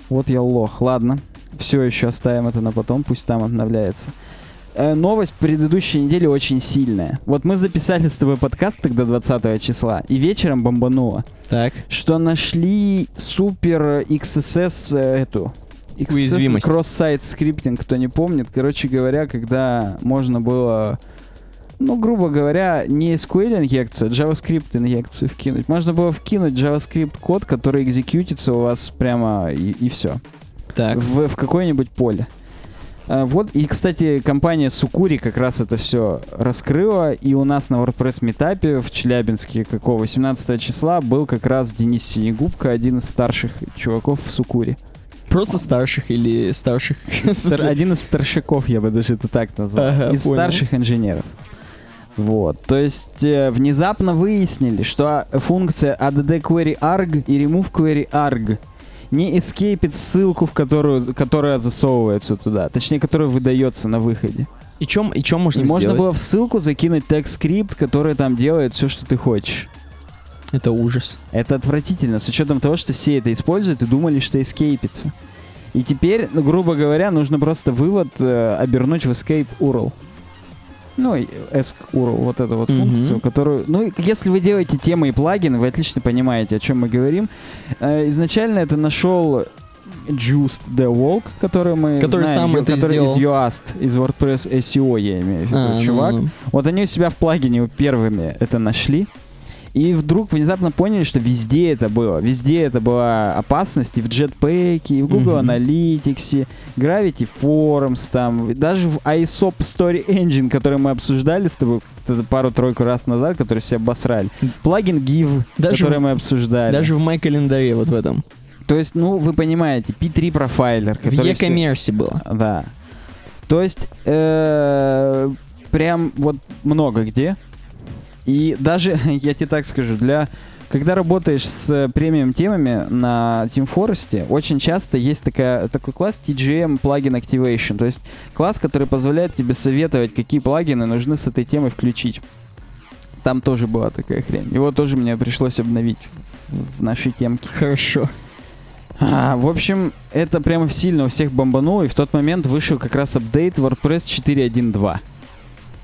Вот я лох. Ладно, все еще оставим это на потом, пусть там обновляется. Э, новость предыдущей недели очень сильная. Вот мы записали с тобой подкаст тогда 20 числа, и вечером бомбануло, Так. что нашли супер XSS э, эту XSS Уязвимость. Cross-site скриптинг, кто не помнит. Короче говоря, когда можно было, ну, грубо говоря, не SQL инъекцию, а JavaScript инъекцию вкинуть. Можно было вкинуть JavaScript код, который экзекьютится у вас прямо и, все Так. в, в какое-нибудь поле. А, Вот, и, кстати, компания Сукури как раз это все раскрыла, и у нас на WordPress метапе в Челябинске, какого, 18 числа, был как раз Денис Синегубка, один из старших чуваков в Сукури. Просто старших или старших? Стар- один из старшаков, я бы даже это так назвал, Ага, из понял. старших инженеров. Вот, то есть э, внезапно выяснили, что функция add query arg и remove query arg не эскейпит ссылку, в которую, которая засовывается туда, точнее, которая выдается на выходе. И чем, и чем можно И можно сделать? было в ссылку закинуть тег-скрипт, который там делает все, что ты хочешь. Это ужас. Это отвратительно, с учетом того, что все это используют и думали, что эскейпится. И теперь, ну, грубо говоря, нужно просто вывод э, обернуть в escape URL. Ну, URL, вот эту вот Мгм. функцию, которую... Ну, если вы делаете темы и плагины, вы отлично понимаете, о чем мы говорим. Э, изначально это нашел Just the Walk, который мы Который знаем, сам который из сделал. Yoast, из WordPress SEO, я имею в виду, А, ну, чувак. ну. Вот они у себя в плагине первыми это нашли. И вдруг внезапно поняли, что везде это было. Везде это была опасность. И в Jetpack, и в Google Мгм. Analytics, Gravity Forms, там, даже в ISOP Story Engine, который мы обсуждали с тобой пару-тройку раз назад, который себя обосрали. Плагин Give, Даже который в- мы обсуждали. Даже в календаре вот в этом. То есть, ну, вы понимаете, P3 профайлер, В который... все- e-commerce было. да. То есть, э, прям вот много где. И даже, я тебе так скажу, для... Когда работаешь с премиум темами на Team Forest, очень часто есть такая, такой класс TGM Plugin Activation. То есть класс, который позволяет тебе советовать, какие плагины нужны с этой темой включить. Там тоже была такая хрень. Его тоже мне пришлось обновить в, в нашей темке. Хорошо. А, в общем, это прямо сильно у всех бомбануло, и в тот момент вышел как раз апдейт WordPress 4.1.2.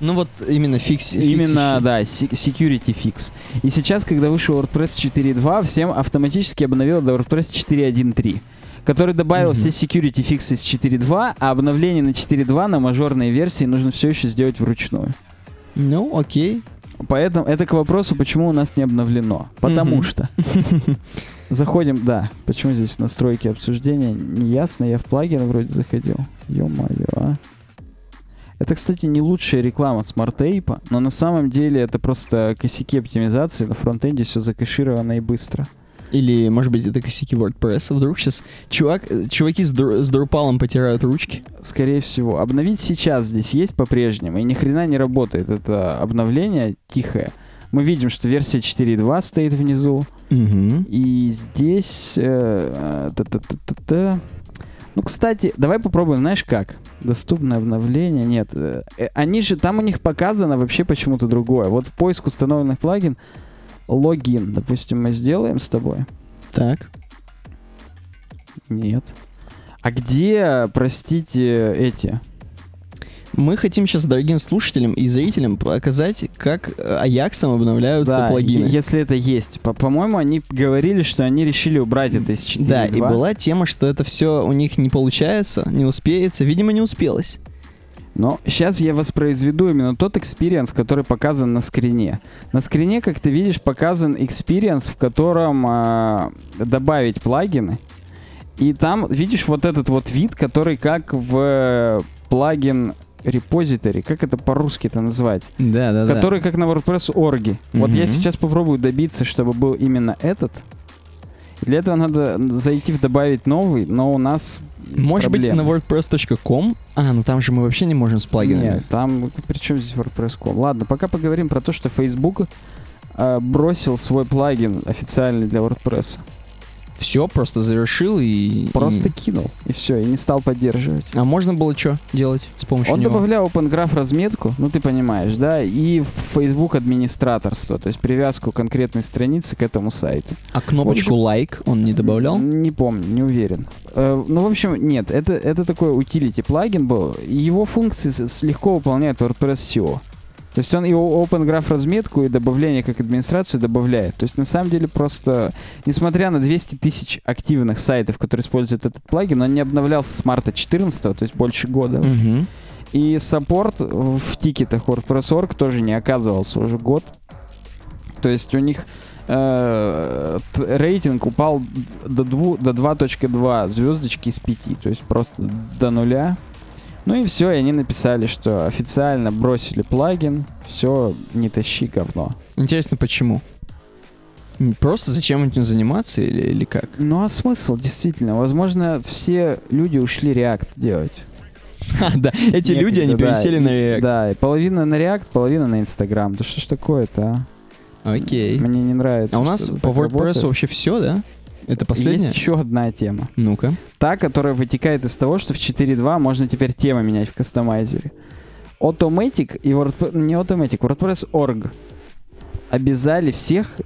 Ну вот именно фикс. Именно, фиксище. да, security fix. И сейчас, когда вышел WordPress 4.2, всем автоматически обновил до WordPress 4.1.3 который добавил Мгм. все security фиксы с 4.2, а обновление на 4.2 на мажорной версии нужно все еще сделать вручную. Ну, окей. Поэтому это к вопросу, почему у нас не обновлено. Потому Мгм. что. Заходим, да. Почему здесь настройки обсуждения? Не ясно, я в плагин вроде заходил. Ё-моё, а. Это, кстати, не лучшая реклама SmartApe а, но на самом деле это просто косяки оптимизации. На фронтенде все закэшировано и быстро. Или, может быть, это косяки WordPress. Вдруг сейчас чувак, чуваки с, дру, с Drupal потирают ручки. Скорее всего. Обновить сейчас здесь есть по-прежнему, и ни хрена не работает. Это обновление тихое. Мы видим, что версия 4.2 стоит внизу. Угу. И здесь... э, та-та-та-та-та. Ну, кстати, давай попробуем, знаешь как? Доступное обновление. Нет. э, э, Они же, там у них показано вообще почему-то другое. Вот в поиск установленных плагин логин, допустим, мы сделаем с тобой. Так. Нет. А где, простите, эти? Мы хотим сейчас дорогим слушателям и зрителям показать, как э, AJAX ом обновляются Да, плагины. если это есть. По- По-моему, они говорили, что они решили убрать это из 4.2. Да, и была тема, что это все у них не получается, не успеется. Видимо, не успелось. Но сейчас я воспроизведу именно тот experience, который показан на скрине. На скрине, как ты видишь, показан experience, в котором а, добавить плагины. И там, видишь, вот этот вот вид, который как в плагин репозиторий, как это по-русски это назвать? Да, да, который как на WordPress орги. Вот я сейчас попробую добиться, чтобы был именно этот. Для этого надо зайти в добавить новый, но у нас Может быть, проблемы. на wordpress.com? А, ну там же мы вообще не можем с плагинами. Нет, там при чем здесь WordPress.com? Ладно, пока поговорим про то, что Facebook э, бросил свой плагин официальный для WordPress. Все, просто завершил и... Просто и- кинул, и все, и не стал поддерживать. А можно было что делать с помощью Он него? добавлял Open Graph разметку, ну ты понимаешь, да, и Facebook администраторство, то есть привязку конкретной страницы к этому сайту. А кнопочку лайк он не добавлял? Не помню, не уверен. Э, ну, в общем, нет, это, это такой утилити плагин был. Его функции с- с- легко выполняет WordPress SEO. То есть он и о- Open Graph разметку и добавление как администрацию добавляет. То есть на самом деле просто, несмотря на 200 тысяч активных сайтов, которые используют этот плагин, он не обновлялся с марта 14 то есть больше года. Мгм. И саппорт в тикетах WordPress.org тоже не оказывался уже год. То есть у них э, рейтинг упал до, дву- до 2.2 звездочки из 5. То есть просто до нуля. Ну и все, и они написали, что официально бросили плагин. Все, не тащи говно. Интересно, почему? Просто зачем этим заниматься или, или как? Ну а смысл, действительно? Возможно, все люди ушли React делать. А, да, эти люди, они да, пересели на React. Да, и половина на React, половина на Instagram. Да что ж такое-то, а? Окей. Мне не нравится. А у нас по WordPress работает. вообще все, да? Это последняя? Есть еще одна тема. Ну-ка. Та, которая вытекает из того, что в 4.2 можно теперь темы менять в кастомайзере. Automatic и WordPress... Не Automatic, WordPress.org обязали всех,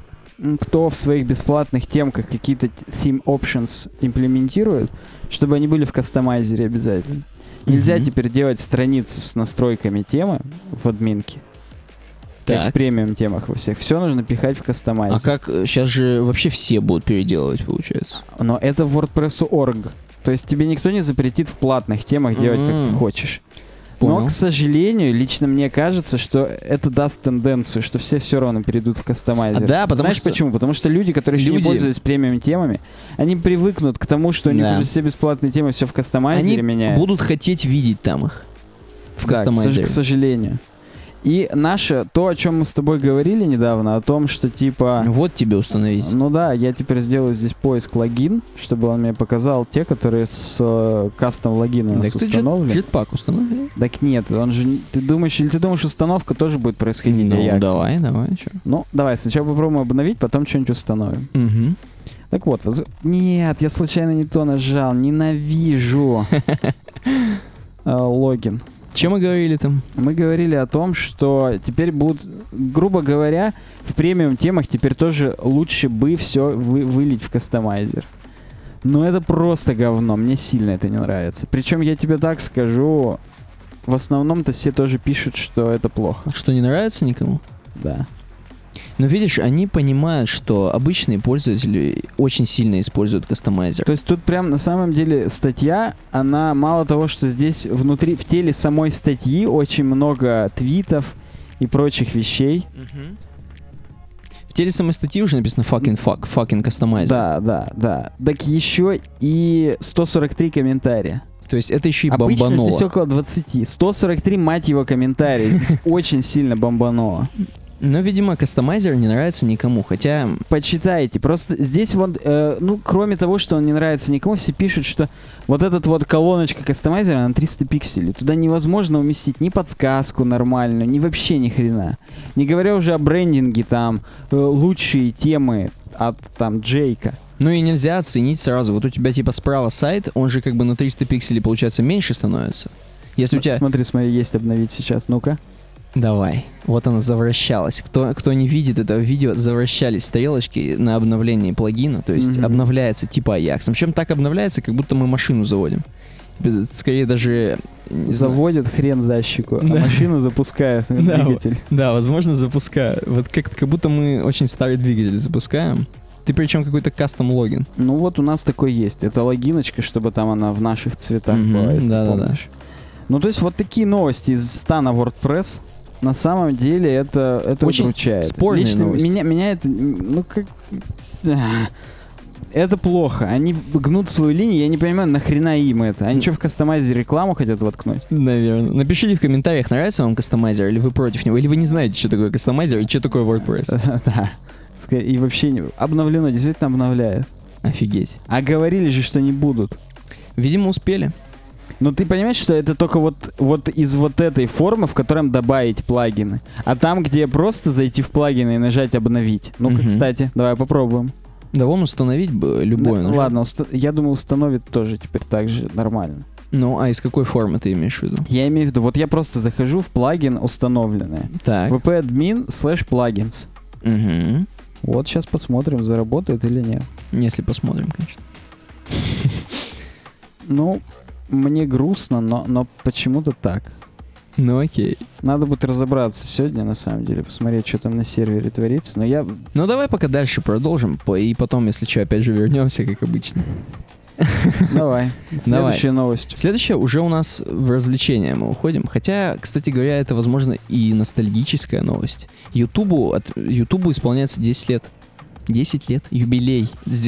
кто в своих бесплатных темках какие-то theme options имплементирует, чтобы они были в кастомайзере обязательно. Нельзя Мгм. теперь делать страницу с настройками темы в админке. Как в Так. премиум темах во всех. Все нужно пихать в кастомайзер. А как сейчас же вообще все будут переделывать, получается? Но это WordPress.org. То есть тебе никто не запретит в платных темах делать, как ты хочешь. Понял. Но, к сожалению, лично мне кажется, что это даст тенденцию, что все все равно перейдут в кастомайзер. А, да, потому Знаешь что- почему? Потому что люди, которые еще не Люди- пользовались премиум темами, они привыкнут к тому, что у них Да. уже все бесплатные темы, все в кастомайзере Они меняется. будут хотеть видеть там их. В Да, кастомайзере. к сожалению. И наше, то, о чем мы с тобой говорили недавно, о том, что типа... Вот тебе установить. Ну да, я теперь сделаю здесь поиск логин, чтобы он мне показал те, которые с э, кастом логина у нас Так ты установлены. джет- джетпак установил? Так нет, он же... Ты думаешь, или ты думаешь, установка тоже будет происходить Ну, Аяксом? давай, давай, чё. Ну, давай, сначала попробуем обновить, потом что-нибудь установим. Мгм. Так вот, воз- нет, я случайно не то нажал, ненавижу Э, логин. Чем мы говорили там? Мы говорили о том, что теперь будут, грубо говоря, в премиум темах теперь тоже лучше бы все вылить в кастомайзер. Но это просто говно, мне сильно это не нравится. Причем я тебе так скажу, в основном-то все тоже пишут, что это плохо. Что не нравится никому? Да. Но видишь, они понимают, что обычные пользователи очень сильно используют кастомайзер. То есть тут прям на самом деле статья, она мало того, что здесь внутри, в теле самой статьи очень много твитов и прочих вещей. В теле самой статьи уже написано fucking fuck, fucking кастомайзер. Да, да, да. Так еще и 143 комментария. То есть это еще и Обычно бомбануло. здесь около 20. 143, мать его, комментариев. Здесь очень сильно бомбануло. Но, видимо, кастомайзер не нравится никому. Хотя, Почитайте. Просто здесь вот, э, ну, кроме того, что он не нравится никому, все пишут, что вот этот вот колоночка кастомайзера на 300 пикселей. Туда невозможно уместить ни подсказку нормальную, ни вообще ни хрена. Не говоря уже о брендинге, там, э, лучшие темы от, там, Джейка. ну и нельзя оценить сразу. Вот у тебя типа справа сайт, он же как бы на 300 пикселей, получается, меньше становится. Если у См- тебя... Смотри, смотри, есть обновить сейчас, ну-ка. Давай. Вот она завращалась. Кто, кто не видит этого видео, завращались стрелочки на обновлении плагина. То есть Мгм. обновляется типа Ajax. Причем так обновляется, как будто мы машину заводим. Скорее даже... Заводят хрен за щеку, а Да. машину запускают, Да, двигатель. Да, возможно, запускаю. Вот как, как будто мы очень старый двигатель запускаем. Ты причем какой-то кастом логин. Ну вот у нас такой есть. Это логиночка, чтобы там она в наших цветах Мгм, была, если да-да-да. помнишь. Ну то есть вот такие новости из стана WordPress. На самом деле это, это Очень удручает. спорные Лично новости. меня, меня это, ну как... Это плохо. Они гнут свою линию, я не понимаю, нахрена им это. Они что, в кастомайзере рекламу хотят воткнуть? Наверное. Напишите в комментариях, нравится вам кастомайзер, или вы против него, или вы не знаете, что такое кастомайзер и что такое WordPress. Да. И вообще не... обновлено, действительно обновляет. Офигеть. А говорили же, что не будут. Видимо, успели. Но ты понимаешь, что это только вот, вот из вот этой формы, в котором добавить плагины. А там, где просто зайти в плагины и нажать обновить. Ну-ка, Мгм. кстати, давай попробуем. Да вон установить бы любое. Ну, нажать. ладно, уста- я думаю, установит тоже теперь так же нормально. Ну, а из какой формы ты имеешь в виду? Я имею в виду, вот я просто захожу в плагин установленное. Так. vp-admin slash plugins. Угу. Вот сейчас посмотрим, заработает или нет. Если посмотрим, конечно. Ну, мне грустно, но, но почему-то так. Ну окей. Надо будет разобраться сегодня, на самом деле, посмотреть, что там на сервере творится. Но я Ну давай пока дальше продолжим, и потом, если что, опять же вернемся, как обычно. Давай. Следующая новость. Следующее уже у нас в развлечения мы уходим. Хотя, кстати говоря, это, возможно, и ностальгическая новость. Ютубу, от, Ютубу исполняется 10 лет. 10 лет. Юбилей. С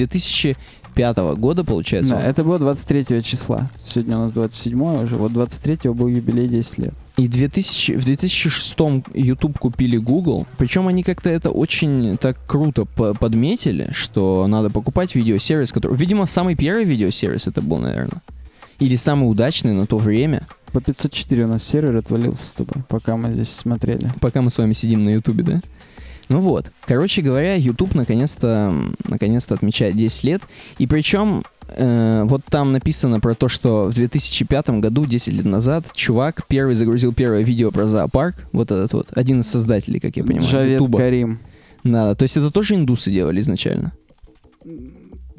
2005 года, получается. Да, это было 23 числа. Сегодня у нас 27 уже. Вот 23 был юбилей 10 лет. И 2000, в 2006 YouTube купили Google. Причем они как-то это очень так круто по- подметили, что надо покупать видеосервис, который... Видимо, самый первый видеосервис это был, наверное. Или самый удачный на то время, По 504 у нас сервер отвалился с тобой, пока мы здесь смотрели. пока мы с вами сидим на Ютубе, да? Ну вот, короче говоря, YouTube наконец-то, наконец-то отмечает 10 лет. И причем э, вот там написано про то, что в 2005 году, 10 лет назад, чувак первый загрузил первое видео про зоопарк. Вот этот вот, один из создателей, как я понимаю, Джавед Ютуба. Карим. Да, то есть это тоже индусы делали изначально.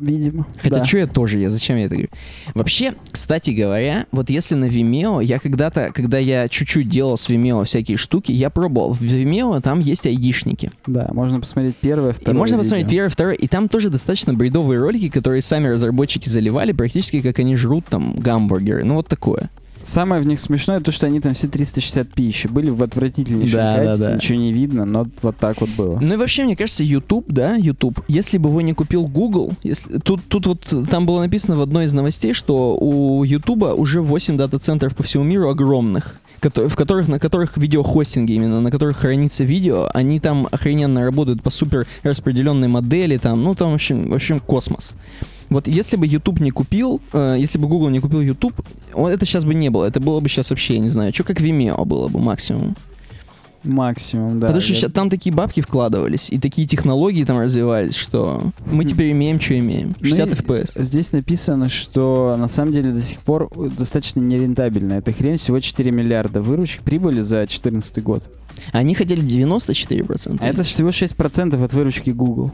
Видимо. Хотя да. что я тоже, я зачем я это говорю? Вообще, кстати говоря, вот если на Vimeo, я когда-то, когда я чуть-чуть делал с Vimeo всякие штуки, я пробовал. В Vimeo там есть айдишники. Да, можно посмотреть первое, И второе можно посмотреть видео. первый, второй, и там тоже достаточно бредовые ролики, которые сами разработчики заливали, практически как они жрут там гамбургеры. Ну вот такое. Самое в них смешное, то, что они там все 360p еще были в отвратительнейшем Да, да, качестве, да. ничего не видно, но вот так вот было. Ну и вообще, мне кажется, YouTube, да, YouTube, если бы его не купил Google, если, тут, тут вот там было написано в одной из новостей, что у YouTube уже 8 дата-центров по всему миру огромных, в которых, на которых видеохостинги именно, на которых хранится видео, они там охрененно работают по супер распределенной модели, там, ну там в общем, в общем космос. Вот если бы YouTube не купил, э, если бы Google не купил YouTube, он- это сейчас бы не было. Это было бы сейчас вообще, я не знаю, что как Vimeo было бы максимум. Максимум, да. Потому что Я- там такие бабки вкладывались, и такие технологии там развивались, что мы теперь имеем, что имеем. Ну 60 и FPS. Здесь написано, что на самом деле до сих пор достаточно нерентабельно. Эта хрень всего 4 миллиарда выручек прибыли за 2014 год. Они хотели 94%. А это всего 6% от выручки Google.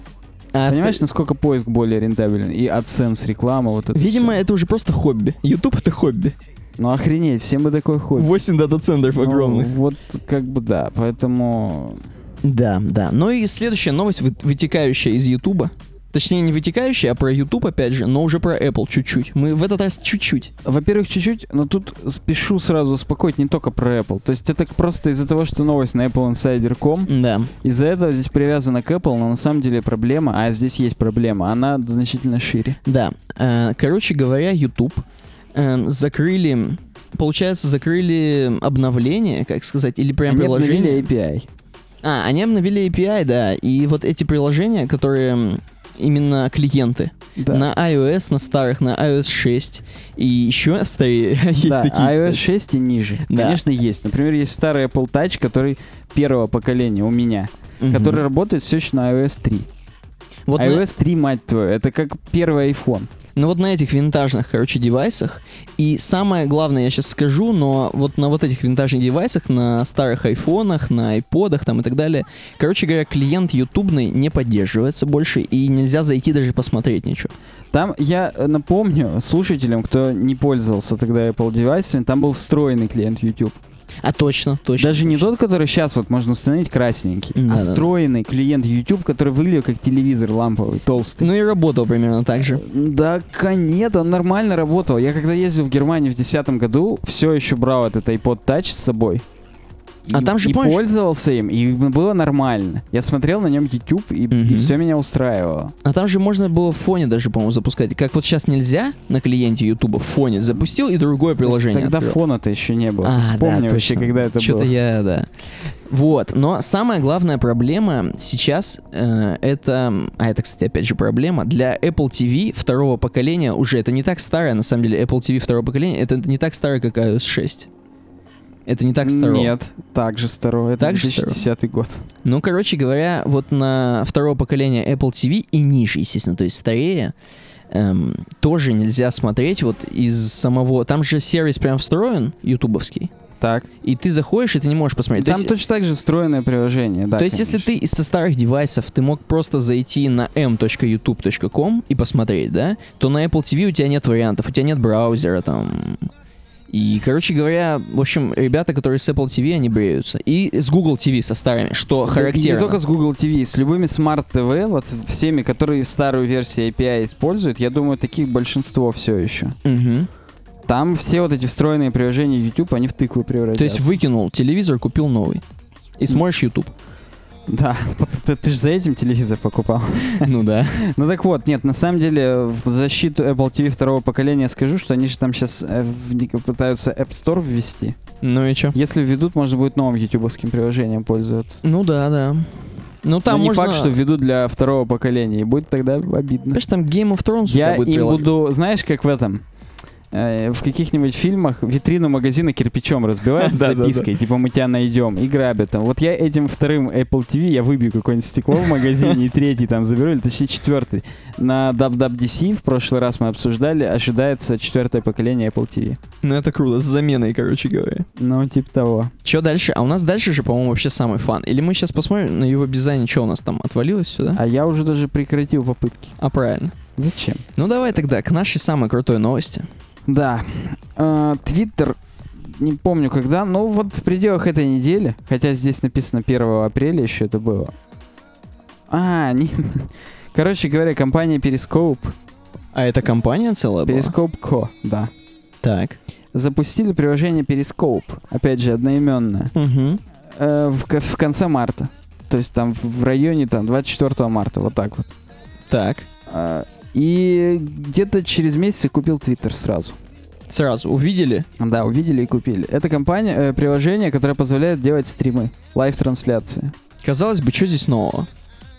А Понимаешь, насколько поиск более рентабелен? И AdSense, реклама, вот это Видимо, всё. это уже просто хобби. YouTube это хобби. Ну охренеть, всем бы такой хобби. 8 дата-центров Ну, огромных. Вот как бы да, поэтому... Да, да. Ну и следующая новость, вы- вытекающая из YouTube. Точнее, не вытекающая, а про YouTube опять же, но уже про Apple чуть-чуть. Мы в этот раз чуть-чуть. Во-первых, чуть-чуть, но тут спешу сразу успокоить не только про Apple. То есть это просто из-за того, что новость на appleinsider.com, Да. из-за этого здесь привязано к Apple, но на самом деле проблема, а здесь есть проблема, она значительно шире. Да. Э, Короче говоря, YouTube эм, закрыли, получается, закрыли обновление, как сказать, или прям Они приложение. обновили API. А, они обновили API, да, и вот эти приложения, которые именно клиенты Да. на iOS, на старых, на iOS 6, и еще старее есть да, такие, iOS кстати. 6 и ниже. Да. Конечно, есть. Например, есть старый Apple Touch, который первого поколения у меня, Мгм. который работает все еще на iOS 3. вот на- iOS 3, мать твою, это как первый iPhone. Ну вот на этих винтажных, короче, девайсах. И самое главное, я сейчас скажу, но вот на вот этих винтажных девайсах, на старых айфонах, на айподах там и так далее, короче говоря, клиент ютубный не поддерживается больше, и нельзя зайти даже посмотреть ничего. Там, я э, напомню слушателям, кто не пользовался тогда Apple девайсами, там был встроенный клиент YouTube. А точно, точно. Даже не точно. тот, который сейчас вот можно установить красненький, Да, а да. встроенный клиент YouTube, который выглядел как телевизор ламповый, толстый. Ну и работал примерно так же. Да, нет, он нормально работал. Я когда ездил в Германию в 2010 году, все еще брал этот iPod Touch с собой. А И- там же, и помнишь- пользовался им, и было нормально. Я смотрел на нем YouTube, и, Мгм. все меня устраивало. А там же можно было в фоне даже, по-моему, запускать. Как вот сейчас нельзя на клиенте Ютуба в фоне запустил и другое приложение. Тогда открыл. фона-то еще не было. А, Вспомни да, вообще, когда это Что-то было. я, да. Вот, но самая главная проблема сейчас э, это, а это, кстати, опять же проблема для Apple TV второго поколения уже это не так старое, на самом деле Apple TV второго поколения это не так старое, как iOS 6. Это не так старое. Нет, так же старое. Это Так же 2010 год. Ну, короче говоря, вот на второго поколения Apple TV и ниже, естественно, то есть старее, эм, тоже нельзя смотреть вот из самого... Там же сервис прям встроен, ютубовский, Так. и ты заходишь, и ты не можешь посмотреть. То Там есть- точно так же встроенное приложение, да. то есть, если конечно. ты из со старых девайсов, ты мог просто зайти на m.youtube.com и посмотреть, да, то на Apple TV у тебя нет вариантов, у тебя нет браузера там. И, короче говоря, в общем, ребята, которые с Apple TV, они бреются. И с Google TV со старыми, что Да, и характерно. Не только с Google TV, с любыми Smart TV, вот всеми, которые старую версию API используют, я думаю, таких большинство все еще. Мгм. Там все вот эти встроенные приложения YouTube, они в тыквы превратятся. То есть выкинул телевизор, купил новый. И смотришь YouTube. Да, ты, ты же за этим телевизор покупал. Ну да. Ну так вот, нет, на самом деле в защиту Apple TV второго поколения скажу, что они же там сейчас пытаются App Store ввести. Ну и что? Если введут, можно будет новым ютубовским приложением пользоваться. Ну да, да. Ну там Но не можно... факт, что введут для второго поколения, и будет тогда обидно. Знаешь, там Game of Thrones Я им приложение. буду, знаешь, как в этом, э, в каких-нибудь фильмах витрину магазина кирпичом разбивают с запиской, типа мы тебя найдем, и грабят там. Вот я этим вторым Apple TV, я выбью какое-нибудь стекло в магазине, и третий там заберу, или точнее четвертый. На WWDC в прошлый раз мы обсуждали, ожидается четвертое поколение Apple TV. Ну это круто, с заменой, короче говоря. Ну, типа того. Что дальше? А у нас дальше же, по-моему, вообще самый фан. Или мы сейчас посмотрим на его дизайне, что у нас там отвалилось сюда? А я уже даже прекратил попытки. А, правильно. Зачем? Ну давай тогда к нашей самой крутой новости. Да. Э, Твиттер, не помню когда, но вот в пределах этой недели, хотя здесь написано 1 апреля еще это было. А, не... Короче говоря, компания Periscope, А это компания целая была? Periscope Co, да, Так. запустили приложение Periscope, опять же, одноименное, Угу. э, в, в конце марта. То есть там в районе там 24 марта, вот так вот. Так. И где-то через месяц купил Твиттер сразу. Сразу увидели? Да, увидели и купили. Это компания, э, приложение, которое позволяет делать стримы, live-трансляции. Казалось бы, что здесь нового?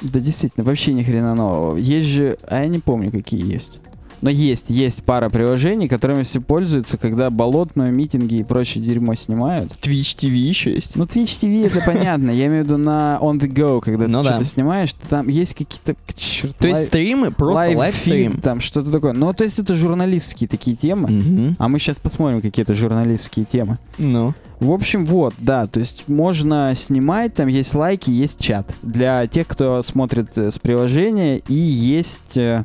Да, действительно, вообще ни хрена нового. Есть же, а я не помню, какие есть. Но есть, есть пара приложений, которыми все пользуются, когда болотную, митинги и прочее дерьмо снимают. Twitch TV еще есть? Ну, Twitch TV это понятно. Я имею в виду на on the go, когда Ну ты да. что-то снимаешь, там есть какие-то... Черт, То есть стримы, просто live- livestream. там что-то такое. Ну, то есть это журналистские такие темы. Мгм. А мы сейчас посмотрим какие-то журналистские темы. Ну. В общем, вот, да, то есть можно снимать, там есть лайки, есть чат. Для тех, кто смотрит э, с приложения, и есть э,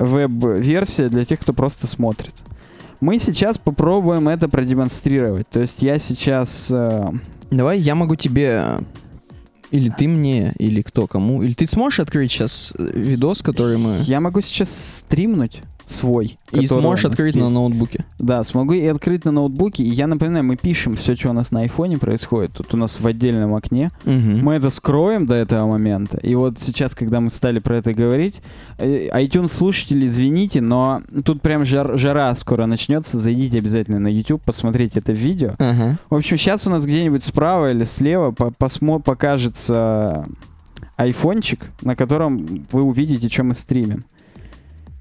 веб-версия для тех, кто просто смотрит. Мы сейчас попробуем это продемонстрировать. То есть я сейчас... э, Давай я могу тебе... Или ты мне, или кто кому. Или ты сможешь открыть сейчас э, видос, который мы... я могу сейчас стримнуть свой. И сможешь открыть на есть. ноутбуке. Да, смогу и открыть на ноутбуке. И я напоминаю, мы пишем все, что у нас на айфоне происходит. Тут у нас в отдельном окне. Мгм. Мы это скроем до этого момента. И вот сейчас, когда мы стали про это говорить, э, iTunes слушатели, извините, но тут прям жар- жара скоро начнется. Зайдите обязательно на YouTube, посмотрите это видео. Ага. В общем, сейчас у нас где-нибудь справа или слева по- посмо- покажется айфончик, на котором вы увидите, что мы стримим.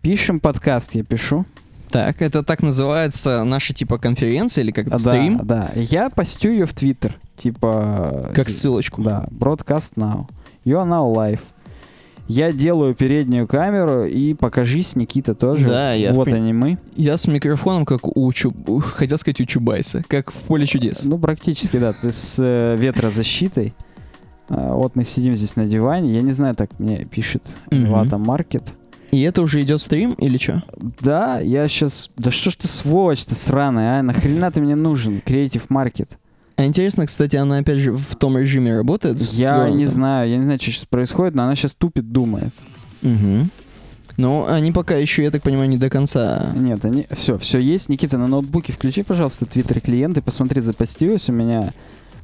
Пишем подкаст, я пишу. Так, это так называется наша типа конференция или как А, то стрим? Да, да. Я постю ее в Твиттер. Типа... Как ссылочку. Да, broadcast now. You are now live. Я делаю переднюю камеру и покажись, Никита тоже. Да, я Вот при- они мы. Я с микрофоном, как у Чу... у- хотел сказать у Чубайса, как в поле чудес. Ну, практически, да. Ты с э, ветрозащитой. А, вот мы сидим здесь на диване. Я не знаю, так мне пишет. Вата Маркет. И это уже идет стрим или что? Да, я сейчас... Да что ж ты сволочь ты сраная, а? Нахрена ты мне нужен? Creative Market. А интересно, кстати, она опять же в том режиме работает? Я не знаю, я не знаю, что сейчас происходит, но она сейчас тупит, думает. Мгм. Ну, они пока еще, я так понимаю, не до конца. Нет, они... Все, все есть. Никита, на ноутбуке включи, пожалуйста, твиттер клиент и посмотри, запостилась у меня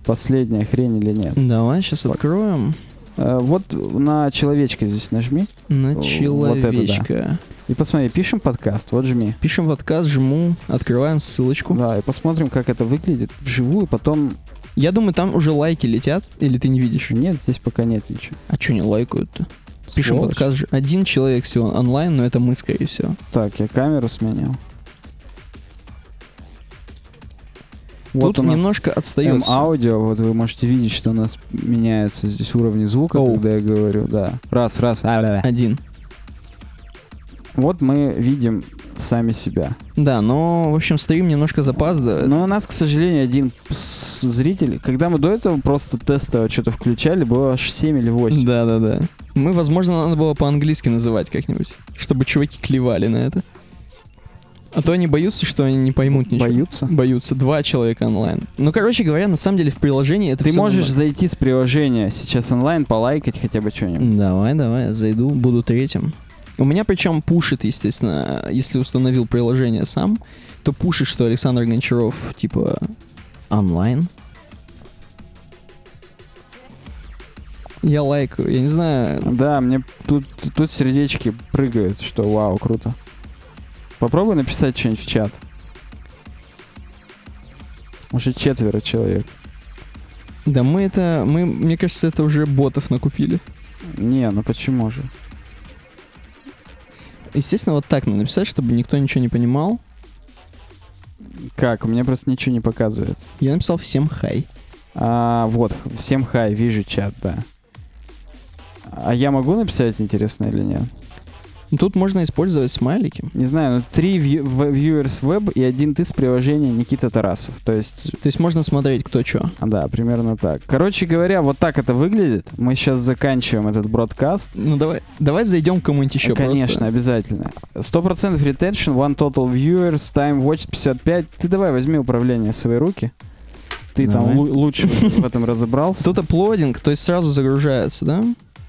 последняя хрень или нет. Давай сейчас откроем. Э, вот на человечка здесь нажми На Вот это да. человечка. и посмотри, пишем подкаст, вот жми. Пишем подкаст, жму, открываем ссылочку. Да, и посмотрим, как это выглядит вживую, потом... Я думаю, там уже лайки летят, или ты не видишь? Нет, здесь пока нет ничего. А что не лайкают-то? Пишем Сволочь. подкаст. Один человек всего онлайн, но это мы, скорее всего. Так, я камеру сменил. Тут у нас немножко отстает. всё. М-аудио, вот вы можете видеть, что у нас меняются здесь уровни звука, Оу. когда я говорю, да. Раз, раз, а, да, да. Один. Вот мы видим сами себя. Да, но, в общем, стрим немножко запаздывает. Но у нас, к сожалению, один зритель. Когда мы до этого просто тестово что-то включали, было аж 7 или 8. Да, да, да. Мы, возможно, надо было по-английски называть как-нибудь, чтобы чуваки клевали на это. А то они боятся, что они не поймут ничего. Боются. Боются. Два человека онлайн. Ну, короче говоря, на самом деле в приложении это Ты можешь нормально. зайти с приложения сейчас онлайн, полайкать хотя бы что-нибудь. Давай, давай, зайду, буду третьим. У меня причем пушит, естественно, если установил приложение сам, то пушит, что Александр Гончаров, типа, онлайн. Я лайкаю, я не знаю, Да, мне тут, тут сердечки прыгают, что вау, круто. Попробуй написать что-нибудь в чат. Уже четверо человек. да мы это, мы, мне кажется, это уже ботов накупили. Не, ну почему же? Естественно, вот так надо написать, чтобы никто ничего не понимал. Как? У меня просто ничего не показывается. Я написал всем хай. А, вот, всем хай, вижу чат, да. А я могу написать, интересно или нет? Тут можно использовать смайлики. Не знаю, ну три вью- в- viewers web и один ты с приложения Никита Тарасов. То есть, То есть можно смотреть, кто что. а, да, примерно так. Короче говоря, вот так это выглядит. Мы сейчас заканчиваем этот бродкаст. Ну давай, давай зайдем к кому-нибудь еще Конечно, просто. обязательно. 100% retention, one total viewers, time watched 55. Ты давай возьми управление в свои руки. Ты Давай. там лу- лучше в этом разобрался. Тут аплодинг, то есть сразу загружается, да?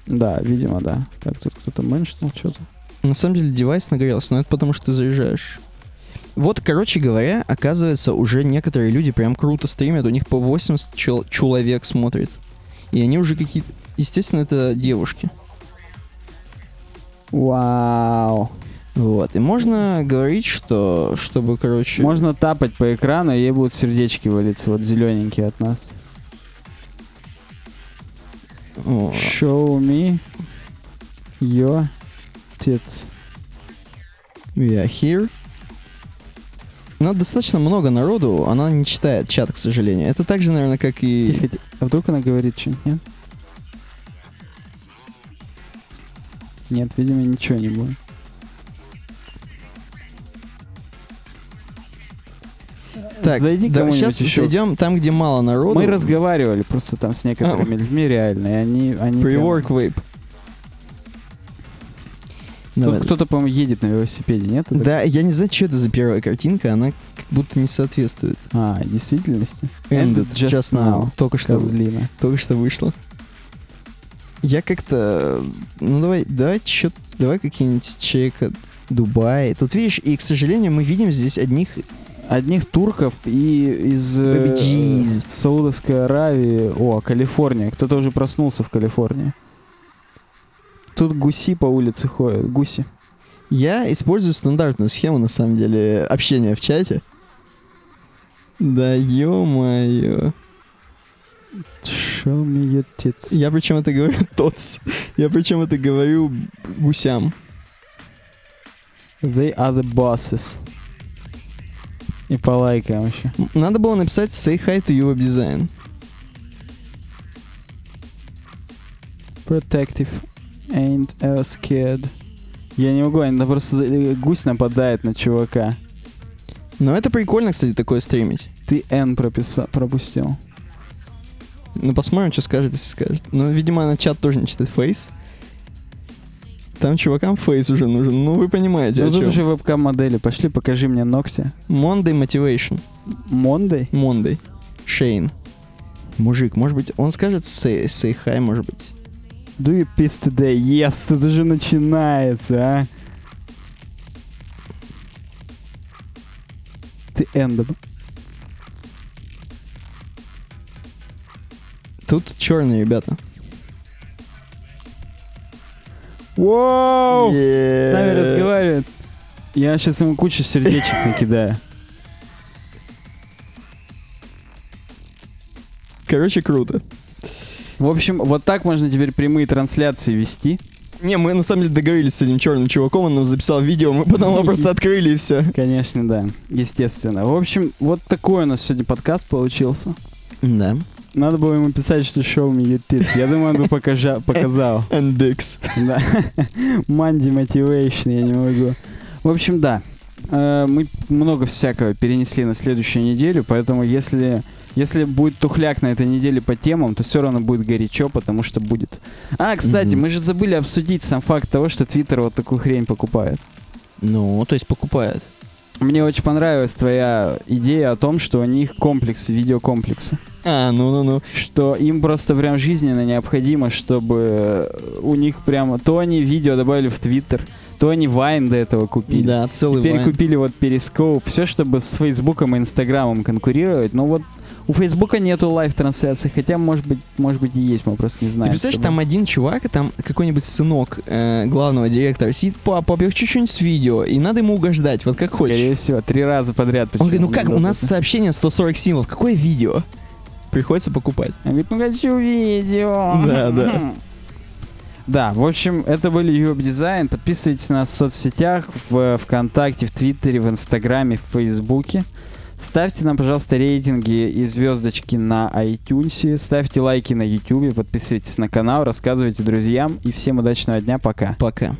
Да, видимо, да. Так, тут кто-то меншнул что-то. На самом деле девайс нагрелся, но это потому, что ты заряжаешь. Вот, короче говоря, оказывается, уже некоторые люди прям круто стримят, у них по 80 чел- человек смотрит. И они уже какие-то... Естественно, это девушки. Вау. Вот. И можно говорить, что, чтобы, короче... Можно тапать по экрану, и ей будут сердечки валиться, вот зелененькие от нас. О, Show me your tits. we are here. Но достаточно много народу, она не читает чат, к сожалению. Это так же, наверное, как и... Тихо, тихо. А вдруг она говорит что-нибудь, нет? Нет, видимо, ничего не будет. Так, Зайди да, сейчас еще. зайдем там, где мало народу. Мы разговаривали просто там с некоторыми людьми реально, и они... они прям- Pre-work vape. Тут кто-то, по-моему, едет на велосипеде, нет? Это- Да, я не знаю, что это за первая картинка, она как будто не соответствует. А, действительности? Ended just just, now. now. Только что, Козлина. только что вышло. Я как-то... Ну давай, давай чё, давай какие-нибудь человека Дубай. Тут видишь, и, к сожалению, мы видим здесь одних... Одних турков и из э. Саудовской Аравии. О, Калифорния. Кто-то уже проснулся в Калифорнии. Тут гуси по улице ходят. Гуси. Я использую стандартную схему, на самом деле, общения в чате. Да ё-моё. Show me your tits. Я причем это говорю тотс. Я причем это говорю гусям. They are the bosses. И полайкаем еще. М, Надо было написать say hi to your design. Protective. Ain't a scared. Я не могу, это просто э, гусь нападает на чувака. Но это прикольно, кстати, такое стримить. Ты N прописа- пропустил. Ну, посмотрим, что скажет, если скажет. Ну, видимо, на чат тоже не читает фейс. Там чувакам фейс уже нужен. Ну, вы понимаете, Ну о тут чем. уже вебкам-модели. Пошли, покажи мне ногти. Monday Motivation. Мондой? Monday. Шейн. Мужик, может быть, он скажет say, say hi, может быть. Do you piss today? Yes, тут уже начинается, а. Ты доб- Тут черные ребята. Воу! С нами разговаривает. Я сейчас ему кучу сердечек накидаю. Короче, круто. В общем, вот так можно теперь прямые трансляции вести. Не, мы на самом деле договорились с этим черным чуваком, он нам записал видео, мы потом его просто открыли и все. Конечно, да. Естественно. В общем, вот такой у нас сегодня подкаст получился. Да. Надо было ему писать, что show me your tits. Я думаю, он бы покажа- показал. And dicks. Да. Манди мотивейшн, я не могу. В общем, да. Э, Мы много всякого перенесли на следующую неделю, поэтому если, если будет тухляк на этой неделе по темам, то все равно будет горячо, потому что будет. А, кстати, Мгм. мы же забыли обсудить сам факт того, что Твиттер вот такую хрень покупает. Ну, то есть покупает. Мне очень понравилась твоя идея о том, что у них комплексы, видеокомплексы. А, ну-ну-ну. Что им просто прям жизненно необходимо, чтобы у них прямо то они видео добавили в Твиттер, то они Вайн до этого купили. Да, целый Теперь вайн. купили вот Перископ, все, чтобы с Фейсбуком и Инстаграмом конкурировать. Ну вот у Фейсбука нету live-трансляции, хотя, может быть, может быть и есть, мы просто не Ты знаем. представляешь, чтобы- там один чувак, там какой-нибудь сынок э, главного директора сидит, папа, я хочу что-нибудь с видео, и надо ему угождать, вот как Скорее хочешь. всего, три раза подряд. Он говорит, ну как, у нас сообщение 140 символов, какое видео? Приходится покупать. Он говорит, ну хочу видео. Да, да. Да, в общем, это были uWebDesign. Подписывайтесь на нас в соцсетях, в ВКонтакте, в Твиттере, в Инстаграме, в Фейсбуке. Ставьте нам, пожалуйста, рейтинги и звездочки на iTunes. Ставьте лайки на YouTube, подписывайтесь на канал, рассказывайте друзьям. И всем удачного дня, пока. Пока.